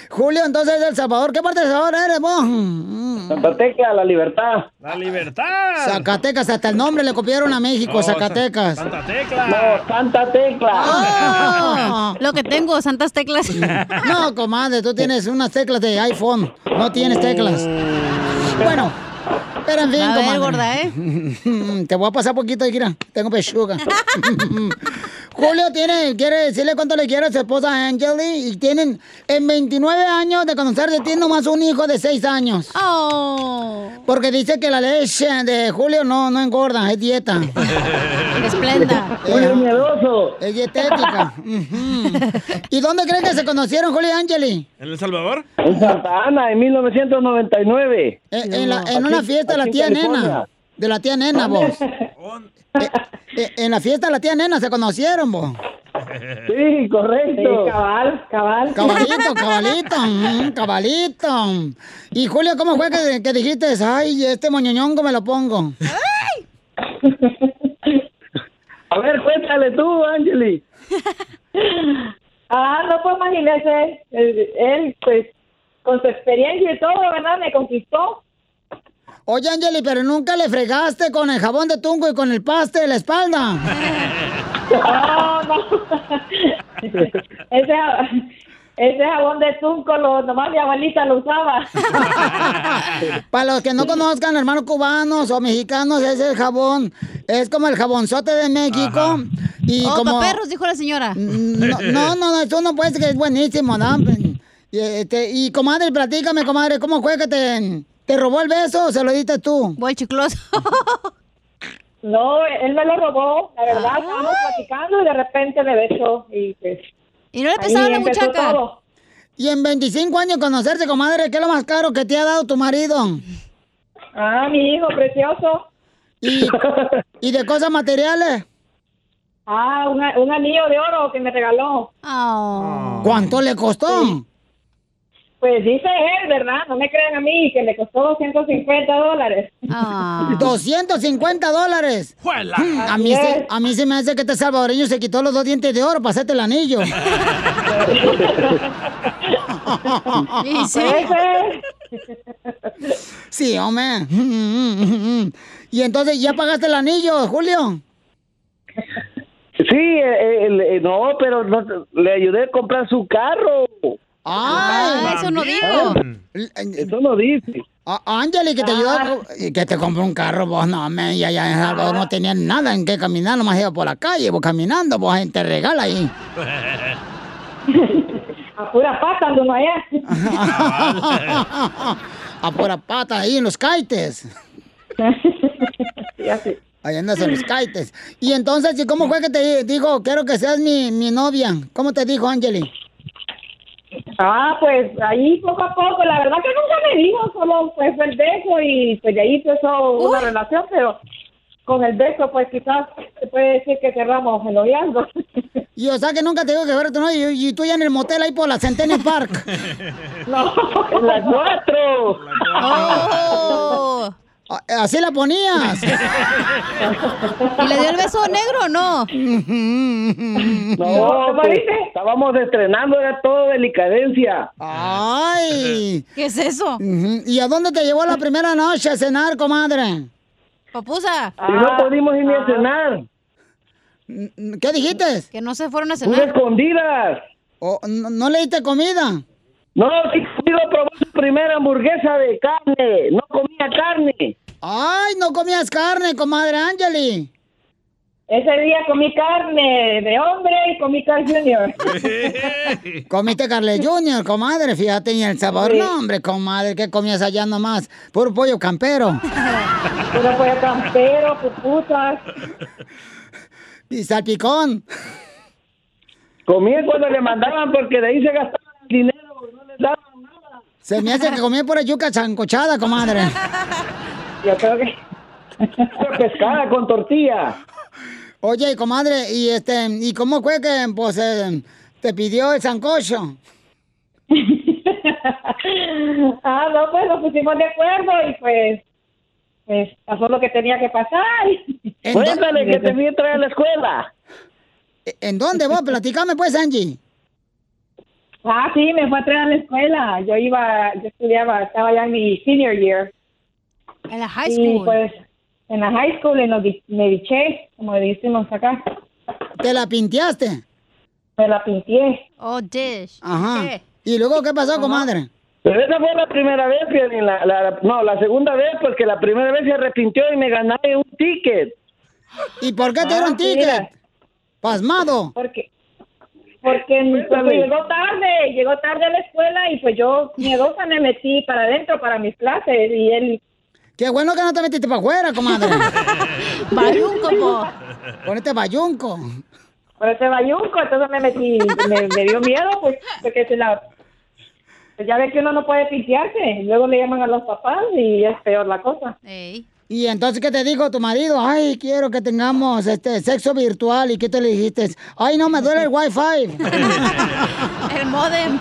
Julio, entonces de El Salvador. ¿Qué parte de El Salvador eres vos? Mm, Santa Tecla, la libertad. ¡La libertad! Zacatecas, hasta el nombre le copiaron a México, No, Zacatecas. Santa Tecla. No, Santa Tecla. Ah. Lo que tengo, santas teclas. No, comadre, tú tienes unas teclas de iPhone. No tienes teclas. Bueno, Pero en fin, A ver, comadre. gorda, ¿eh? Te voy a pasar poquito, Kira. Tengo pechuga. Julio tiene, quiere decirle cuánto le quiere a su esposa Angeli y tienen en 29 años de conocerse, tiene nomás un hijo de 6 años. Oh. Porque dice que la leche de Julio no, no engorda, es dieta. Esplenda. Julio es miedoso. Es dietética. ¿Y dónde creen que se conocieron Julio y Angeli? ¿En El Salvador? En Santa Ana, en 1999. En, en la- en una fiesta de la tía Nena. De la tía Nena, vos. Eh, eh, en la fiesta de la tía Nena se conocieron, vos. Sí, correcto. Sí, cabal, cabal. Cabalito, cabalito, mm, cabalito. Y Julio, ¿cómo fue que, que dijiste, ay, este moñoñongo me lo pongo? A ver, cuéntale tú, Angeli. Ah, no, pues imagínese, él, él, pues, con su experiencia y todo, ¿verdad? Me conquistó. Oye, Angeli, pero nunca le fregaste con el jabón de tungo y con el paste de la espalda. No, no. ese, ese jabón de tunco, lo, nomás mi abuelita lo usaba. Para los que no conozcan, hermanos cubanos o mexicanos, ese jabón es como el jabonzote de México. Y oh, como... perros, dijo la señora. No, no, no, eso no puede ser que es buenísimo, ¿no? Y, este, y comadre, platícame, comadre, ¿cómo fue que te, te robó el beso o se lo diste tú? Voy chicloso. No, él me lo robó, la verdad, estábamos platicando y de repente me besó y pues... ¿Y no le pesaba la muchacha? Y en 25 años conocerse, comadre, ¿qué es lo más caro que te ha dado tu marido? Ah, mi hijo precioso. ¿Y, y de cosas materiales? Ah, una- un anillo de oro que me regaló. ¿Cuánto le costó? Pues dice él, ¿verdad? No me crean a mí, que le costó 250 dólares. 250 dólares. Mm, A mí, se, a mí se me hace que este salvadoreño se quitó los dos dientes de oro para hacerte el anillo. ¿Y sí? Sí, hombre. Y entonces, ¿ya pagaste el anillo, Julio? Sí, eh, eh, eh, no, pero no- le ayudé a comprar su carro. ¡Ay! eso no digo. Eso no dice. Ángeli, que te ayudó, a co- y que te compró un carro, vos no, me, ya, ya en Salvador no tenía nada en qué caminar, nomás iba por la calle, vos caminando, vos gente regala ahí. A pura pata ando allá. a pura pata ahí en los caites. Ahí andas en los caites. Y entonces, ¿y cómo fue que te dijo, quiero que seas mi, mi novia? ¿Cómo te dijo, Angeli? Ah, pues ahí poco a poco, la verdad que nunca me dijo, solo pues el beso y pues de ahí empezó una relación, pero con el beso pues quizás se puede decir que cerramos el noviazgo. Y o sea que nunca te digo que ver tu novio y, y tú ya en el motel ahí por la Centennial Park. no, en las cuatro. Oh. Ah, Así la ponías. ¿Y le dio el beso negro o no? No, pues, estábamos estrenando, era todo delicadencia. ¡Ay! ¿Qué es eso? ¿Y a dónde te llevó la primera noche a cenar, comadre? Papusa. Y no pudimos ir ni a cenar. ¿Qué dijiste? Que no se fueron a cenar. escondidas. ¿O no, no le diste comida? No, sí pude probar su primera hamburguesa de carne. No comía carne. ¡Ay, no comías carne, comadre Angeli! Ese día comí carne de hombre y comí Carl Junior. Comiste Carle Junior, comadre, fíjate, y el sabor, Sí. no, hombre, comadre, ¿qué comías allá nomás? Puro pollo campero. Puro pollo campero, pupusas. Y salpicón. Comía cuando le mandaban porque de ahí se gastaba el dinero. No les daban. Se me hace que comía pura yuca chancochada, comadre. Yo creo que... pescada con tortilla. Oye, comadre, y este, ¿y cómo fue que pues eh, te pidió el sancocho? ah, no, pues nos pusimos de acuerdo y pues, pues pasó lo que tenía que pasar. Cuéntale que te vi a traer a la escuela. ¿En dónde vos? Platícame pues, Angie. Ah, sí, me fue a traer a la escuela. Yo iba, yo estudiaba, estaba ya en mi senior year. En la high Y school. pues, en la high school, en los di- me diché, como decimos acá. ¿Te la pinteaste? Me la pinté. Oh, dish. Ajá. ¿Qué? ¿Y luego qué pasó, comadre? Pero esa fue la primera vez, la, la- no, la segunda vez, porque la primera vez se arrepintió y me gané un ticket. ¿Y por qué te Ah, dieron ticket? Pasmado. Porque porque pues, llegó tarde, llegó tarde a la escuela y pues yo miedosa me metí para adentro para mis clases y él Qué bueno que no te metiste para afuera, comadre. Bayunco, po. Ponete bayunco. por ese bayunco, entonces me metí, me, me dio miedo pues porque se la pues ya ve que uno no puede pitearse, luego le llaman a los papás y es peor la cosa. Y entonces, ¿qué te dijo tu marido? Ay, quiero que tengamos este sexo virtual. ¿Y qué te le dijiste? Ay, no, me duele el wifi. el modem.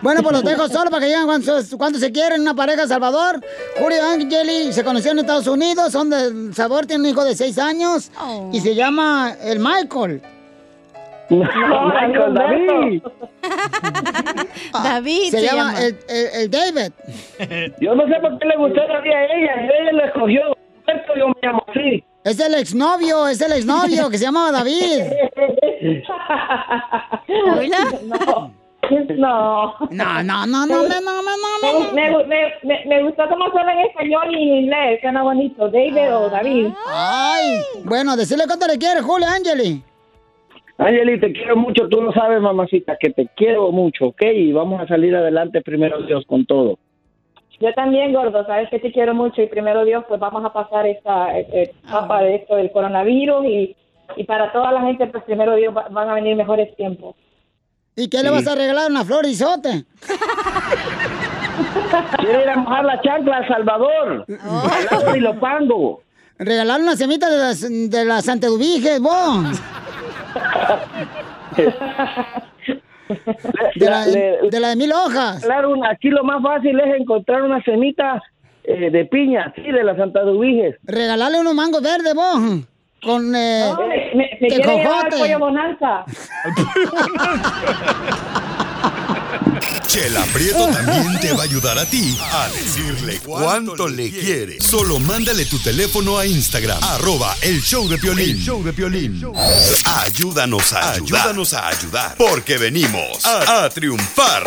Bueno, pues los dejo solo para que digan cuánto, cuánto se quieren. Una pareja Salvador. Julio Angeli se conocieron en Estados Unidos. Son de Salvador, tiene un hijo de seis años. Y se llama el Michael. Michael, David. David Se, se llama, llama. El, el- el David. Yo no sé por qué le gustó David a ella, ella lo escogió. Yo me llamo así. Es el exnovio, es el exnovio que se llamaba David. No. No. No, no, no, no, no, no, no, Me, me, me, me, me gustó cómo suena en español y en inglés, suena bonito. David o David. Ay, bueno, decirle cuánto le quieres, Julio, Angeli. Angeli, te quiero mucho, tú lo sabes, mamacita, que te quiero mucho, ¿ok? Y vamos a salir adelante primero Dios con todo. Yo también, gordo, sabes que te quiero mucho y primero Dios, pues vamos a pasar esta eh, etapa de esto del coronavirus y, y para toda la gente, pues primero Dios va- van a venir mejores tiempos. ¿Y qué le vas a regalar? ¿Una flor isote? Quiero ir a mojar la chancla a Salvador. Al lado de Ilopango. Regalar una semita de las, de las vos. De la, de la de mil hojas. Claro, aquí lo más fácil es encontrar una semita eh, de piña, sí, de la Santa Dubiges. Regalarle unos mangos verdes, vos. Con eh, No, me, me, me quiere llevar al pollo bonanza. Chela Prieto también te va a ayudar a ti a decirle cuánto le quiere. Solo mándale tu teléfono a Instagram, arroba el show de Piolín. El show de Piolín. Ayúdanos a ayudar. Ayúdanos a ayudar. Porque venimos a, a triunfar.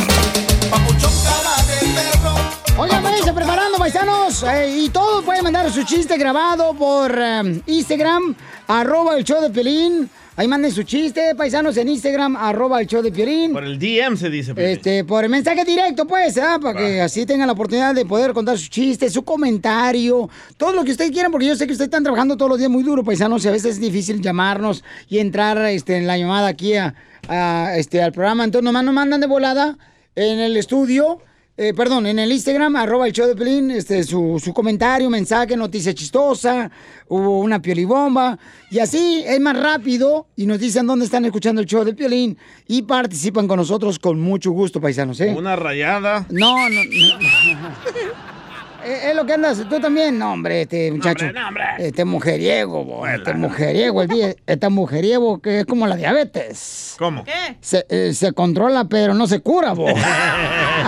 Oigan, váyanse preparando, paisanos. eh, y todos pueden mandar su chiste grabado por eh, Instagram, arroba el show de Piolín. Ahí manden su chiste, paisanos, en Instagram, arroba el show de Piolín. Por el DM se dice. Piolín. Este, por el mensaje directo, pues, ¿ah? para que así tengan la oportunidad de poder contar su chiste, su comentario, todo lo que ustedes quieran, porque yo sé que ustedes están trabajando todos los días muy duro, paisanos, y a veces es difícil llamarnos y entrar este, en la llamada aquí a, a, este, al programa. Entonces, nomás nos mandan de volada en el estudio. Eh, perdón, en el Instagram, arroba el show de Pelín, este, su, su comentario, mensaje, noticia chistosa, hubo una piolibomba, y así es más rápido, y nos dicen dónde están escuchando el show de Piolín, y participan con nosotros con mucho gusto, paisanos, ¿eh? Una rayada. No, no, no. Eh, Es lo que andas, tú también, no, hombre, este muchacho. Este mujeriego, bo, este mujeriego, el día, este mujeriego que es como la diabetes. ¿Cómo? ¿Qué? Se, eh, se controla, pero no se cura, bo.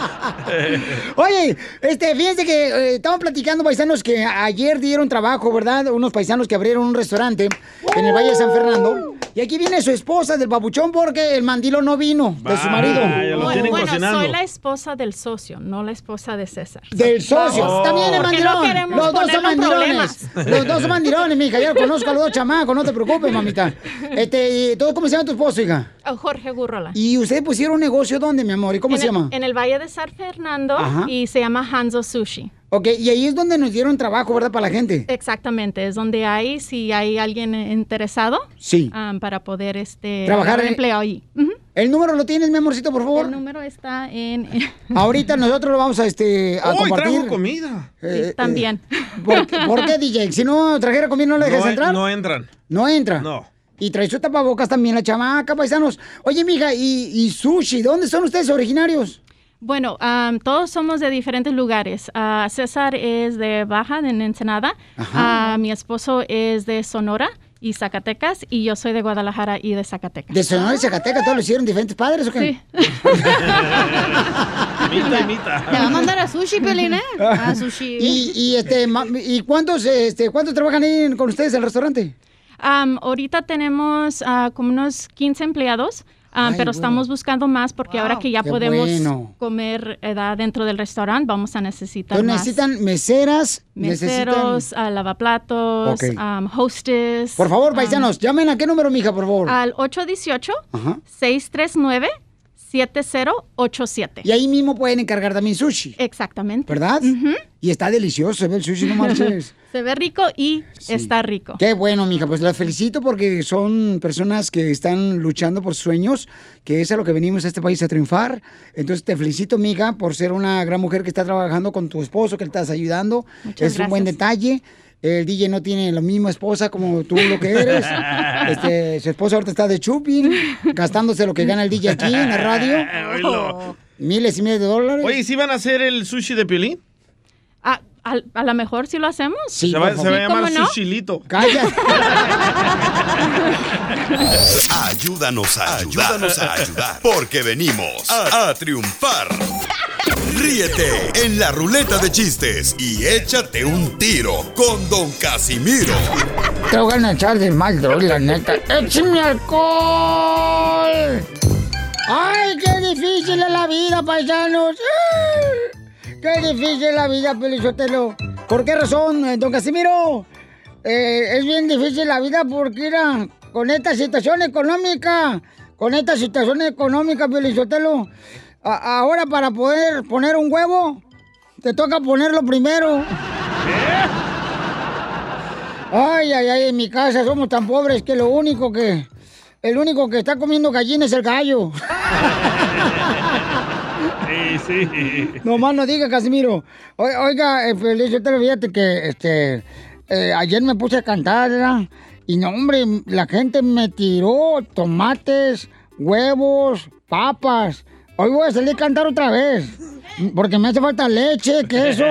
Oye, este, fíjense que eh, estamos platicando, paisanos, que ayer dieron trabajo, ¿verdad? Unos paisanos que abrieron un restaurante en el Valle de San Fernando. Y aquí viene su esposa del papuchón porque el mandilo no vino de su marido. Bueno, bueno, soy la esposa del socio, no la esposa de César. Del socio. Oh. También el mandilón. no los dos son mandilones. problemas. Los dos son mandilones, mija. Ya conozco a los dos chamacos, no te preocupes, mamita. Este, ¿y todo cómo se llama tu esposo, hija? Oh, Jorge Gurrola. ¿Y ustedes pusieron un negocio dónde, mi amor? ¿Y cómo en se el- llama? En el Valle de San Fernando Ajá. y se llama Hanzo Sushi. Ok, y ahí es donde nos dieron trabajo, ¿verdad? Para la gente. Exactamente, es donde hay, si hay alguien eh, interesado Sí. um, para poder este, Trabajar en- empleo ahí. ¿El número lo tienes, mi amorcito, por favor? El número está en... Ahorita nosotros lo vamos a, este, a ¡Uy, compartir. trajo comida! Eh, también. ¿Por, qué- por qué, DJ? Si no trajera comida, ¿no le dejas No, entrar? no entran. ¿No entra? No. Y trae su tapabocas también la chamaca, paisanos. Oye, mija, y, y sushi, ¿dónde son ustedes originarios? Bueno, um, todos somos de diferentes lugares. Ah, César es de Baja, de Ensenada. Ajá. Ah, mi esposo es de Sonora y Zacatecas. Y yo soy de Guadalajara y de Zacatecas. ¿De Sonora y Zacatecas todos lo hicieron diferentes padres o qué? Sí. Mita y mita. Te va a mandar a sushi, Pelín, ¿eh? A sushi. ¿Y, y, este, ma- ¿y cuántos, este, cuántos trabajan ahí con ustedes en el restaurante? Am, ahorita tenemos ah, como unos 15 empleados. Ah, Ay, pero bueno. estamos buscando más porque ahora que ya podemos bueno. comer eh, da, dentro del restaurante, vamos a necesitar Entonces más. necesitan meseras, meseros, ah, lavaplatos, um, hostess. Por favor, um, paisanos, llamen a qué número, mija, por favor. al 818 Ajá. 639 7087. Y ahí mismo pueden encargar también sushi. Exactamente. ¿Verdad? Y está delicioso, el sushi, no marches. Se ve rico y está rico. Qué bueno, mija, pues las felicito porque son personas que están luchando por sus sueños, que es a lo que venimos a este país a triunfar. Entonces te felicito, mija, por ser una gran mujer que está trabajando con tu esposo, que le estás ayudando. Muchas es un buen detalle. El DJ no tiene la misma esposa como tú lo que eres. Este, su esposa ahorita está de chuping, gastándose lo que gana el DJ aquí en la radio. Miles y miles de dólares. Oye, ¿y si van a hacer el sushi de Piolín? Ah, a, a lo mejor si lo hacemos. se va, se va a llamar Sushilito. Ayúdanos a ayudar. Ayúdanos a ayudar. Porque venimos a, a triunfar. Ríete en la ruleta de chistes y échate un tiro con Don Casimiro. Te voy a echar de mal, la neta. ¡Échame alcohol! ¡Ay, qué difícil es la vida, paisanos! ¡Ay! ¡Qué difícil la vida, Pelizotelo! ¿Por qué razón, eh, don Casimiro? Eh, es bien difícil la vida porque, mira, con esta situación económica, con esta situación económica, Pelizotelo, ahora para poder poner un huevo, te toca ponerlo primero. Ay, ay, ay, en mi casa somos tan pobres que lo único que... El único que está comiendo gallina es el gallo. Sí, sí. No más no diga, Casimiro. O- Oiga, eh, Feliz, yo te lo fíjate que este, eh, ayer me puse a cantar, ¿verdad? Y no, hombre, la gente me tiró tomates, huevos, papas. Hoy voy a salir a cantar otra vez. Porque me hace falta leche, queso.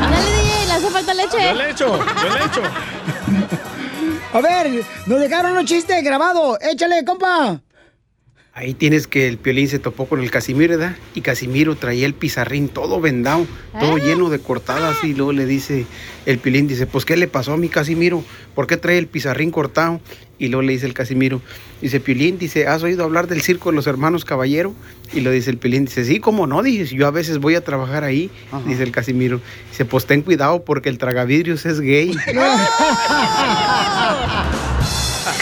Ándale, DJ, le hace falta leche. Yo le echo, yo le echo. A ver, nos dejaron un chiste grabado. Échale, compa. Ahí tienes que el Piolín se topó con el Casimiro, ¿verdad? Y Casimiro traía el pizarrín todo vendado, todo lleno de cortadas. Y luego le dice, el Piolín dice, pues ¿qué le pasó a mi Casimiro? ¿Por qué trae el pizarrín cortado? Y luego le dice el Casimiro, dice Piolín, dice, ¿has oído hablar del circo de los hermanos Caballero? Y lo dice el Piolín, dice, sí, cómo no, dice, yo a veces voy a trabajar ahí, dice el Casimiro. Dice, pues ten cuidado porque el tragavidrios es gay.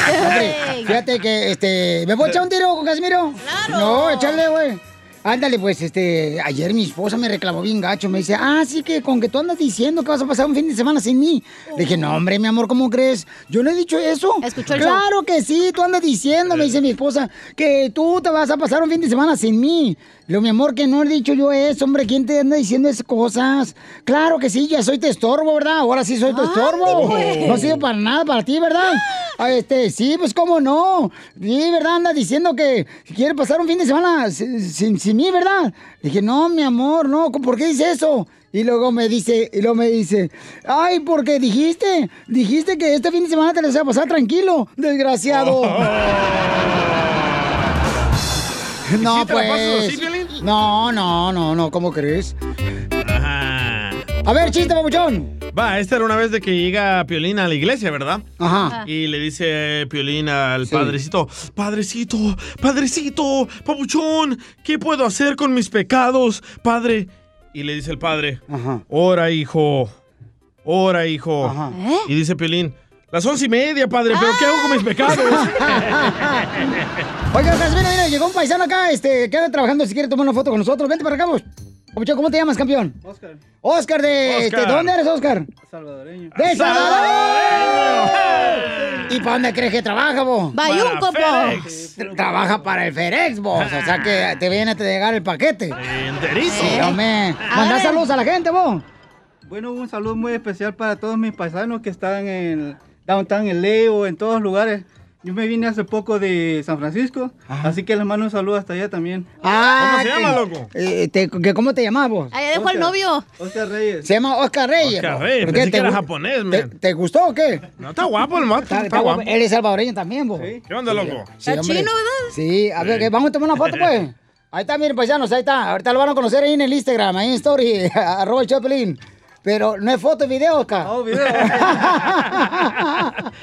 Fíjate que, este, ¿me puedo echar un tiro con Casimiro? No, échale, güey. Ándale, pues, este, ayer mi esposa me reclamó bien gacho, me dice, ah, sí que con que tú andas diciendo que vas a pasar un fin de semana sin mí. Le dije, no, hombre, mi amor, ¿cómo crees? Yo no he dicho eso. Escuchó el Claro que sí, tú andas diciendo, me dice mi esposa, que tú te vas a pasar un fin de semana sin mí. Digo, mi amor, que no he dicho yo eso, hombre, ¿quién te anda diciendo esas cosas? Claro que sí, ya soy tu estorbo, ¿verdad? Ahora sí soy tu estorbo. pues. No ha sido para nada para ti, ¿verdad? Ah, este, sí, pues cómo no. Sí, ¿verdad? Anda diciendo que quiere pasar un fin de semana sin, sin- sin mí, ¿verdad? Le dije, no, mi amor, no, ¿por qué dice eso? Y luego me dice, y luego me dice, ay, porque dijiste, dijiste que este fin de semana te lo vas a pasar tranquilo, desgraciado. No, ¿Sí te la pasas pues. así, Piolín? No, no, no, no, ¿cómo crees? Ajá. A ver, chiste, papuchón. Va, esta era una vez de que llega Piolín a la iglesia, ¿verdad? Ajá. Y le dice Piolín al padrecito, padrecito, padrecito, papuchón, ¿qué puedo hacer con mis pecados, padre? Y le dice el padre, ora, hijo, ora, hijo. ¿Eh? Y dice Piolín, las once y media, padre, pero ¿qué hago con mis pecados? Oiga, Casimiro, mira, llegó un paisano acá, este, que anda trabajando, si quiere tomar una foto con nosotros. Vente para acá, vos. ¿cómo te llamas, campeón? Oscar. Oscar de... Oscar. este, ¿Dónde eres, Oscar? Salvadoreño. ¡De Salvador! ¿Y para dónde crees que trabaja, vos? Bayunco, po. Tra- Trabaja para el FedEx, vos. O sea que te viene a llegar el paquete. Enterizo. Sí, hombre. Mandá saludos a la gente, vos. Bueno, un saludo muy especial para todos mis paisanos que están en Downtown, en Leo, en todos los lugares. Yo me vine hace poco de San Francisco, así que les mando un saludo hasta allá también. Ah, que- eh, te- que ¿Cómo te llamas vos? Ahí dejó al novio. Oscar Reyes. Se llama Oscar Reyes. Oscar. Reyes, ¿Por pensé que era japonés, ¿Te, man. te gustó o qué? No, está guapo el mato, Está, está está guapo. Él es salvadoreño también, vos. ¿Qué onda, loco? Sí, hombre. Sí, a ver, que vamos a tomar una foto, pues. Ahí está, miren, paisanos, ahí está. Ahorita lo van a conocer ahí en el Instagram, ahí en Story, arroba el Chapelín. Pero no es foto, es video, Oscar. Oh, video.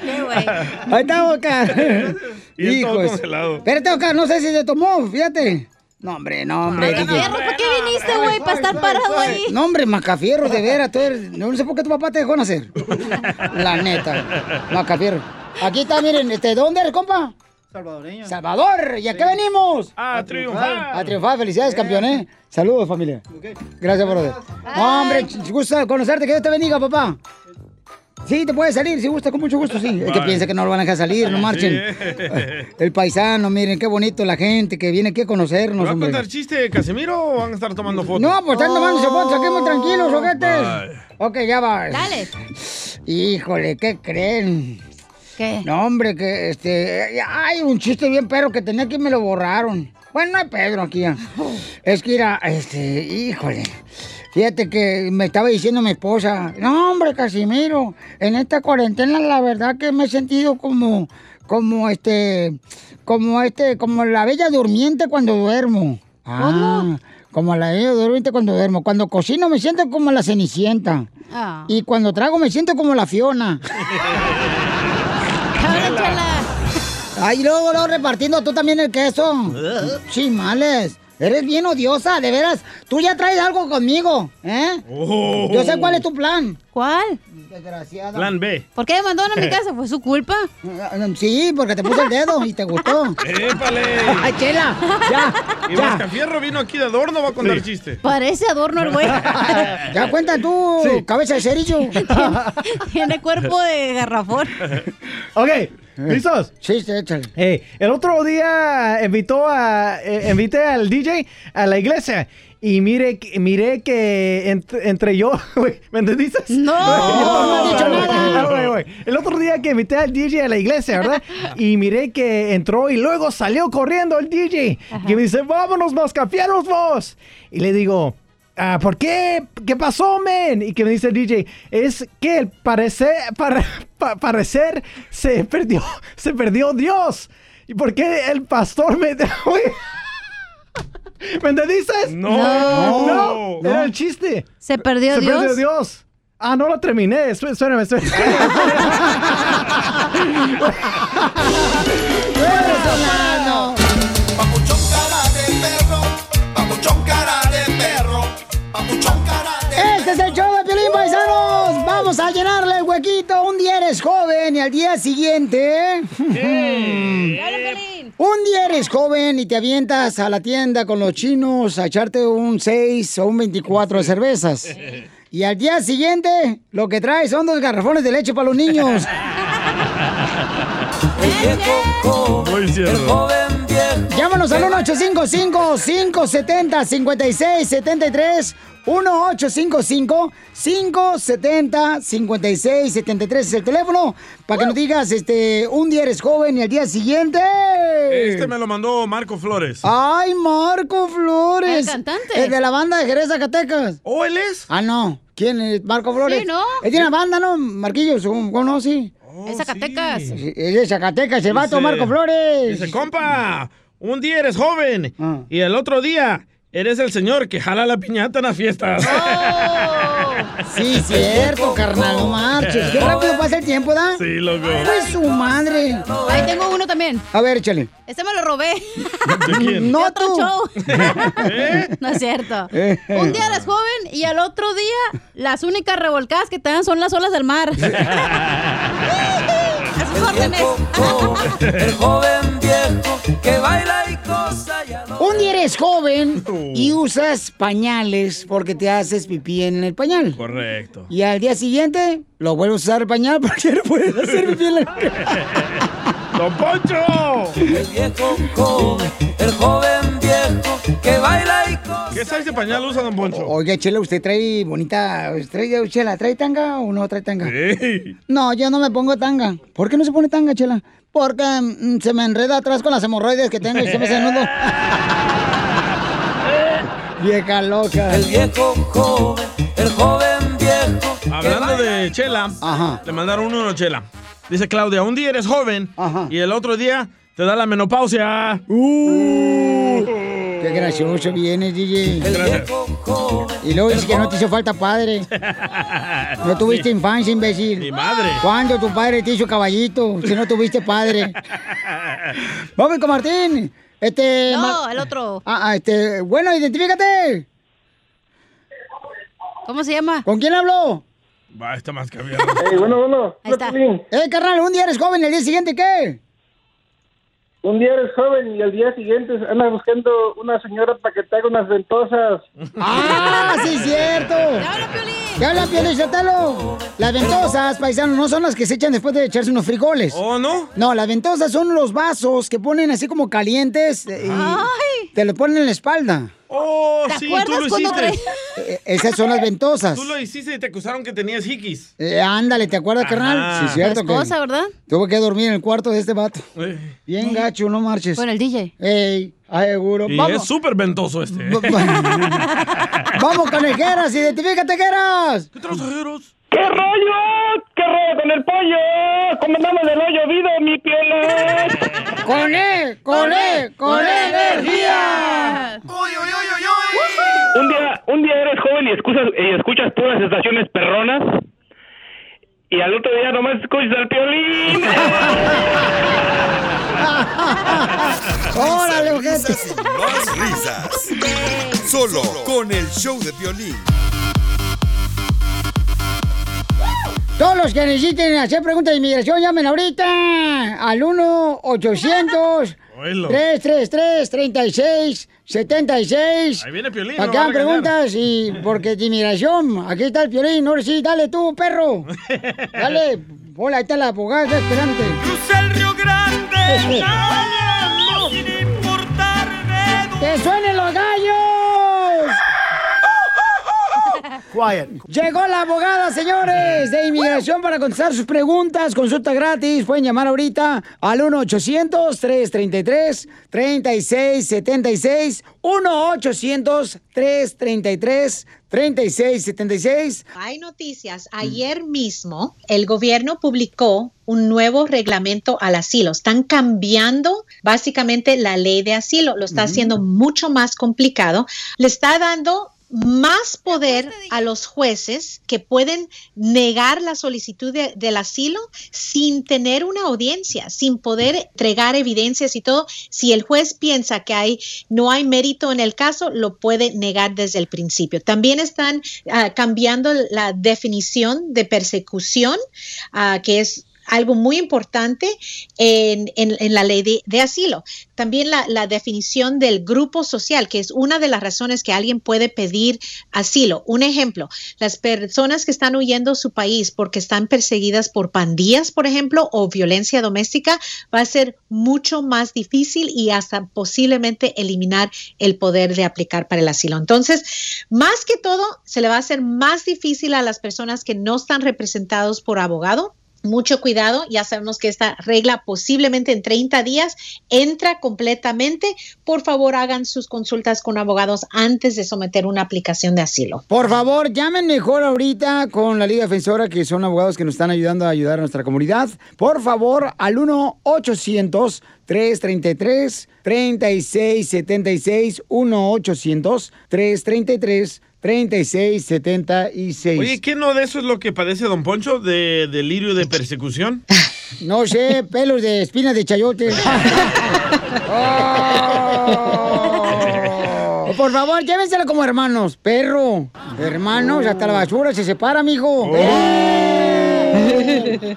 Qué güey. Ahí está, Oscar. Y Hijos. congelado. Espérate, Oscar, no sé si se tomó, fíjate. No, hombre, no, hombre. DJ. Macafierro, ¿para qué viniste, güey? Para estar parado ahí. No, hombre, Macafierro, de veras. tú eres- no sé por qué tu papá te dejó nacer. La neta. Macafierro. Aquí está, miren, este, ¿dónde eres, compa? Salvadoreño. Salvador, ¿y a qué venimos? A triunfar. A triunfar, felicidades, campeón, ¿eh? Saludos, familia. Gracias, brother. No, hombre, gusto conocerte, que Dios te bendiga, papá. Sí, te puedes salir, si gusta, con mucho gusto, sí. Es que piensa que no lo van a dejar salir, no marchen. El paisano, miren, qué bonito la gente que viene aquí a conocernos, ¿Va a contar chiste, Casimiro, o van a estar tomando fotos? No, pues están tomando fotos, aquí muy tranquilos, Bye. ojetes. Ok, ya va. Dale. Híjole, ¿qué creen? ¿Qué? No, hombre, que este. Hay un chiste bien perro que tenía que me lo borraron. Bueno, no hay Pedro aquí. ya. Es que era, este, híjole. Fíjate que me estaba diciendo mi esposa, no, hombre, Casimiro, en esta cuarentena la verdad que me he sentido como, como este, como este, como la bella durmiente cuando duermo. Ah, como la bella durmiente cuando duermo. Cuando cocino me siento como la cenicienta. Ah. Y cuando trago me siento como la Fiona. Ay, luego, luego repartiendo tú también el queso. Chimales. Eres bien odiosa, de veras. Tú ya traes algo conmigo, ¿eh? Oh. Yo sé cuál es tu plan. ¿Cuál? Desgraciada. Plan B. ¿Por qué me mandaron a mi casa? ¿Fue su culpa? Sí, porque te puse el dedo y te gustó. ¡Épale! ¡Ay, chela! ¡Ya! Y ¡Ya! Mascafierro vino aquí de adorno, va a contar chiste. Parece adorno el güey. Ya cuenta tú, cabeza de cerillo. Tiene cuerpo de garrafón. Ok, ¿listos? Sí, sí, échale. Eh, el otro día invitó a, eh, invité al DJ a la iglesia y mire, que- miré que entre, entre yo, güey, ¿me entendiste? No, no he dicho nada. Güey, güey. El otro día que invité al DJ a la iglesia, ¿verdad? Y miré que entró y luego salió corriendo el DJ. Y me dice, vámonos, mascafieros vos. Y le digo, ah, ¿por qué? ¿Qué pasó, men? Y que me dice el DJ, es que el parecer, para, pa- parecer se perdió, se perdió Dios. ¿Y por qué el pastor me... ¿Me entendiste? No. no, No. era el chiste. Se perdió Se Dios. perdió Dios. Ah, no lo terminé. Espé- Espérame, espérame. Este es el show de Piolín Paisanos. Vamos a llenarle el huequito. Un día eres joven y al día siguiente. Un día eres joven y te avientas a la tienda con los chinos a echarte un 6 o un 24 de cervezas. Y al día siguiente, lo que traes son dos garrafones de leche para los niños. Muy cierto. Llámanos al 1-855-570-5673. 1-855-570-5673 es el teléfono para que nos digas, este, un día eres joven y al día siguiente. Este me lo mandó Marco Flores. ¡Ay, Marco Flores! El cantante. El de la banda de Jerez, Zacatecas. ¿Oh, él es? Ah, no. ¿Quién es Marco Flores? Sí, ¿no? Él tiene una banda, ¿no? Marquillos, ¿cómo no? Sí. Es Zacatecas. Sí, Es de Zacatecas, el vato Marco Flores. Dice, compa, un día eres joven Ah. y el otro día eres el señor que jala la piñata en la fiesta. Sí, cierto, carnal, no marches. Qué rápido pasa el tiempo, ¿da? Sí, loco. Pues su madre. Ahí tengo uno también. A ver, échale. Este me lo robé. ¿De quién? No De otro tú. show. ¿Eh? No es cierto. Eh. Un día eres joven y al otro día las únicas revolcadas que te dan son las olas del mar. El joven viejo que baila y cosa ya no. Un día eres joven y usas pañales porque te haces pipí en el pañal. Correcto. Y al día siguiente lo vuelves a usar el pañal porque no puedes hacer pipí en el ¡Don Poncho! El viejo joven, el joven viejo que baila y cosa. ¿Qué size de pañal usa Don Poncho? Oiga, Chela, ¿usted trae bonita... Trae, Chela, ¿trae tanga o no trae tanga? No, yo no me pongo tanga. ¿Por qué no se pone tanga, Chela? Porque mm, se me enreda atrás con las hemorroides que tengo y se me hace nudo. Vieja loca. El viejo joven, el joven viejo. Hablando de Chela, Ajá. le mandaron uno a Chela. Dice Claudia, un día eres joven Ajá. y el otro día te da la menopausia. Uh. Qué gracioso vienes, DJ. Y luego dices que no te hizo falta padre. No tuviste infancia, imbécil. Mi madre. ¿Cuándo tu padre te hizo caballito? Si no tuviste padre. Vamos con Martín. Este. No, Mar- el otro. Ah, ah, este. Bueno, identifícate. ¿Cómo se llama? ¿Con quién habló? Va, está más cambiado. bueno, bueno. Ahí está. Eh, carnal, un día eres joven el día siguiente, ¿qué? Un día eres joven y al día siguiente andas buscando una señora para que te haga unas ventosas. ¡Ah, sí, cierto! ¿Qué habla, Piolín Sotelo? Las ventosas, paisanos, no son las que se echan después de echarse unos frijoles. ¿Oh, no? No, las ventosas son los vasos que ponen así como calientes eh, y te lo ponen en la espalda. Oh, ¿Te sí, acuerdas tú lo cuando hiciste. Eh, esas son las ventosas. Tú lo hiciste y te acusaron que tenías hikis. Eh, ándale, ¿te acuerdas, carnal? Ajá. Sí, cierto. Esposa, que ¿verdad? Tuve que dormir en el cuarto de este vato. Eh, Bien gacho, no marches. Con el DJ. Ey, ay, seguro. Y Vamos. es súper ventoso este. Vamos con el Geras, identifícate, Geras. ¿Qué traes, Geras? ¿Qué rollo? ¿Qué rollo con el pollo? ¿Cómo andamos del hoyo vivo, mi piola? ¡Con él! ¡Con él! ¡Con energía! Un día, un día eres joven y escuchas, y escuchas puras estaciones perronas y al otro día nomás escuchas al piolín. ¡Órale, y más risas. Solo con el show de violín. Todos los que necesiten hacer preguntas de inmigración, llamen ahorita al 1-800-333-3676. Ahí viene Piolín. Para que hagan preguntas y porque de inmigración, aquí está el piolín, ahora sí, dale tú, perro. Dale, hola, ahí está la abogada, está esperante. Crucé el Río Grande, nadando sin importarme. ¡Que suenen los gallos! Quiet. Llegó la abogada, señores, de inmigración para contestar sus preguntas. Consulta gratis. Pueden llamar ahorita al 1-800-333-3676. 1-800-333-3676. Hay noticias. Ayer mismo el gobierno publicó un nuevo reglamento al asilo. Están cambiando básicamente la ley de asilo. Lo está haciendo mucho más complicado. Le está dando más poder a los jueces que pueden negar la solicitud de- del asilo sin tener una audiencia, sin poder entregar evidencias y todo. Si el juez piensa que hay, no hay mérito en el caso, lo puede negar desde el principio. También están ah, cambiando la definición de persecución, ah, que es algo muy importante en, en- la ley de, de asilo. También la, la definición del grupo social, que es una de las razones que alguien puede pedir asilo. Un ejemplo, las personas que están huyendo de su país porque están perseguidas por pandillas, por ejemplo, o violencia doméstica, va a ser mucho más difícil y hasta posiblemente eliminar el poder de aplicar para el asilo. Entonces, más que todo, se le va a hacer más difícil a las personas que no están representados por abogado mucho cuidado, ya sabemos que esta regla posiblemente en 30 días entra completamente. Por favor, hagan sus consultas con abogados antes de someter una aplicación de asilo. Por favor, llamen mejor ahorita con la Liga Defensora, que son abogados que nos están ayudando a ayudar a nuestra comunidad. Por favor, al 1-800-333-3676. 1-800-333-3676. Oye, ¿qué no de eso es lo que padece Don Poncho? ¿De delirio de persecución? No sé, pelos de espinas de chayote. Oh, Por favor, llévensela como hermanos. Perro, hermanos, hasta la basura se separa, mijo. ¡Eh!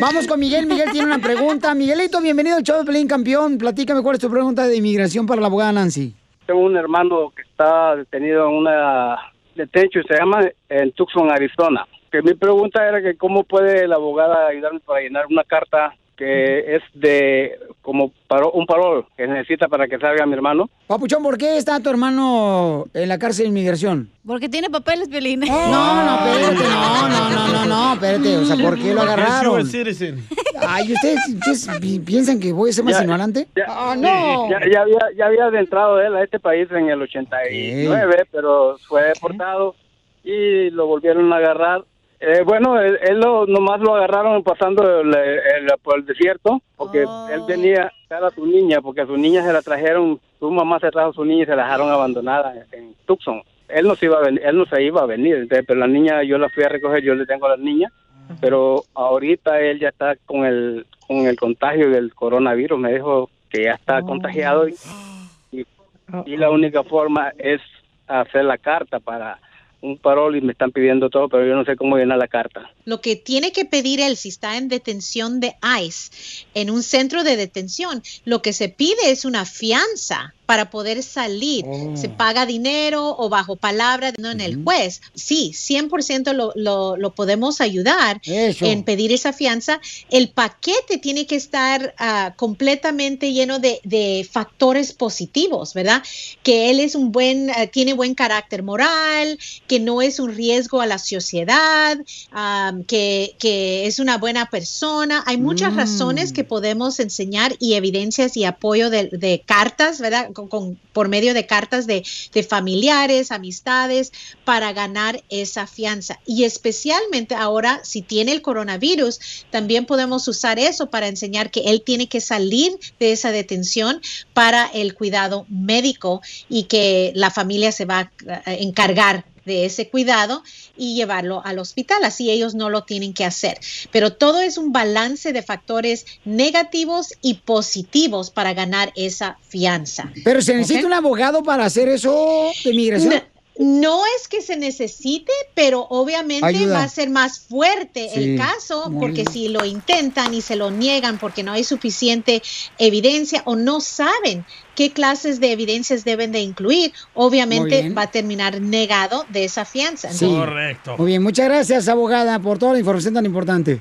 Vamos con Miguel. Miguel tiene una pregunta. Miguelito, bienvenido al show de Pelín Campeón. Platícame cuál es tu pregunta de inmigración para la abogada Nancy. Tengo un hermano que está detenido en una detención, se llama en Tucson, Arizona. Que mi pregunta era que cómo puede la abogada ayudarme para llenar una carta que es de como paro, un parol que necesita para que salga mi hermano. Papuchón, ¿por qué está tu hermano en la cárcel de inmigración? Porque tiene papeles, Piolín. No, no, espérate, no, no, no, no, no, espérate, o sea, ¿por qué lo agarraron? Ay, ¿ustedes, ustedes pi- piensan que voy a ser más Ya, ignorante? ya- ¡Ah, no! Ya, ya había, ya había adentrado él a este país en el 89, pero fue deportado y lo volvieron a agarrar. Eh, bueno, él, él lo, nomás lo agarraron pasando el- el- por el desierto, porque él venía a su niña, porque a su niña se la trajeron, su mamá se trajo a su niña y se la dejaron abandonada en Tucson. Él no se iba a venir, él no se iba a venir, entonces, pero la niña yo la fui a recoger, yo le tengo a la niña, pero ahorita él ya está con el con el contagio del coronavirus, me dijo que ya está contagiado y, y, y la única forma es hacer la carta para un parol y me están pidiendo todo, pero yo no sé cómo llenar la carta. Lo que tiene que pedir él si está en detención de ICE, en un centro de detención, lo que se pide es una fianza para poder salir. Se paga dinero o bajo palabra ¿no? en el juez. Sí, 100% lo, lo, lo podemos ayudar en pedir esa fianza. El paquete tiene que estar ah, completamente lleno de, de factores positivos, ¿verdad? Que él es un buen, ah, tiene buen carácter moral, que no es un riesgo a la sociedad, ah, que, que es una buena persona. Hay muchas Mm. razones que podemos enseñar y evidencias y apoyo de, de cartas, ¿verdad? Con, por medio de cartas de, de familiares, amistades, para ganar esa fianza. Y especialmente ahora, si tiene el coronavirus, también podemos usar eso para enseñar que él tiene que salir de esa detención para el cuidado médico y que la familia se va a encargar de ese cuidado y llevarlo al hospital. Así ellos no lo tienen que hacer. Pero todo es un balance de factores negativos y positivos para ganar esa fianza. Pero se necesita un abogado para hacer eso de migración. No, no es que se necesite, pero obviamente Ayuda. va a ser más fuerte Sí, el caso porque bien. si lo intentan y se lo niegan porque no hay suficiente evidencia o no saben qué clases de evidencias deben de incluir, obviamente va a terminar negado de esa fianza. Sí. Entonces, Muy bien, muchas gracias, abogada, por toda la información tan importante.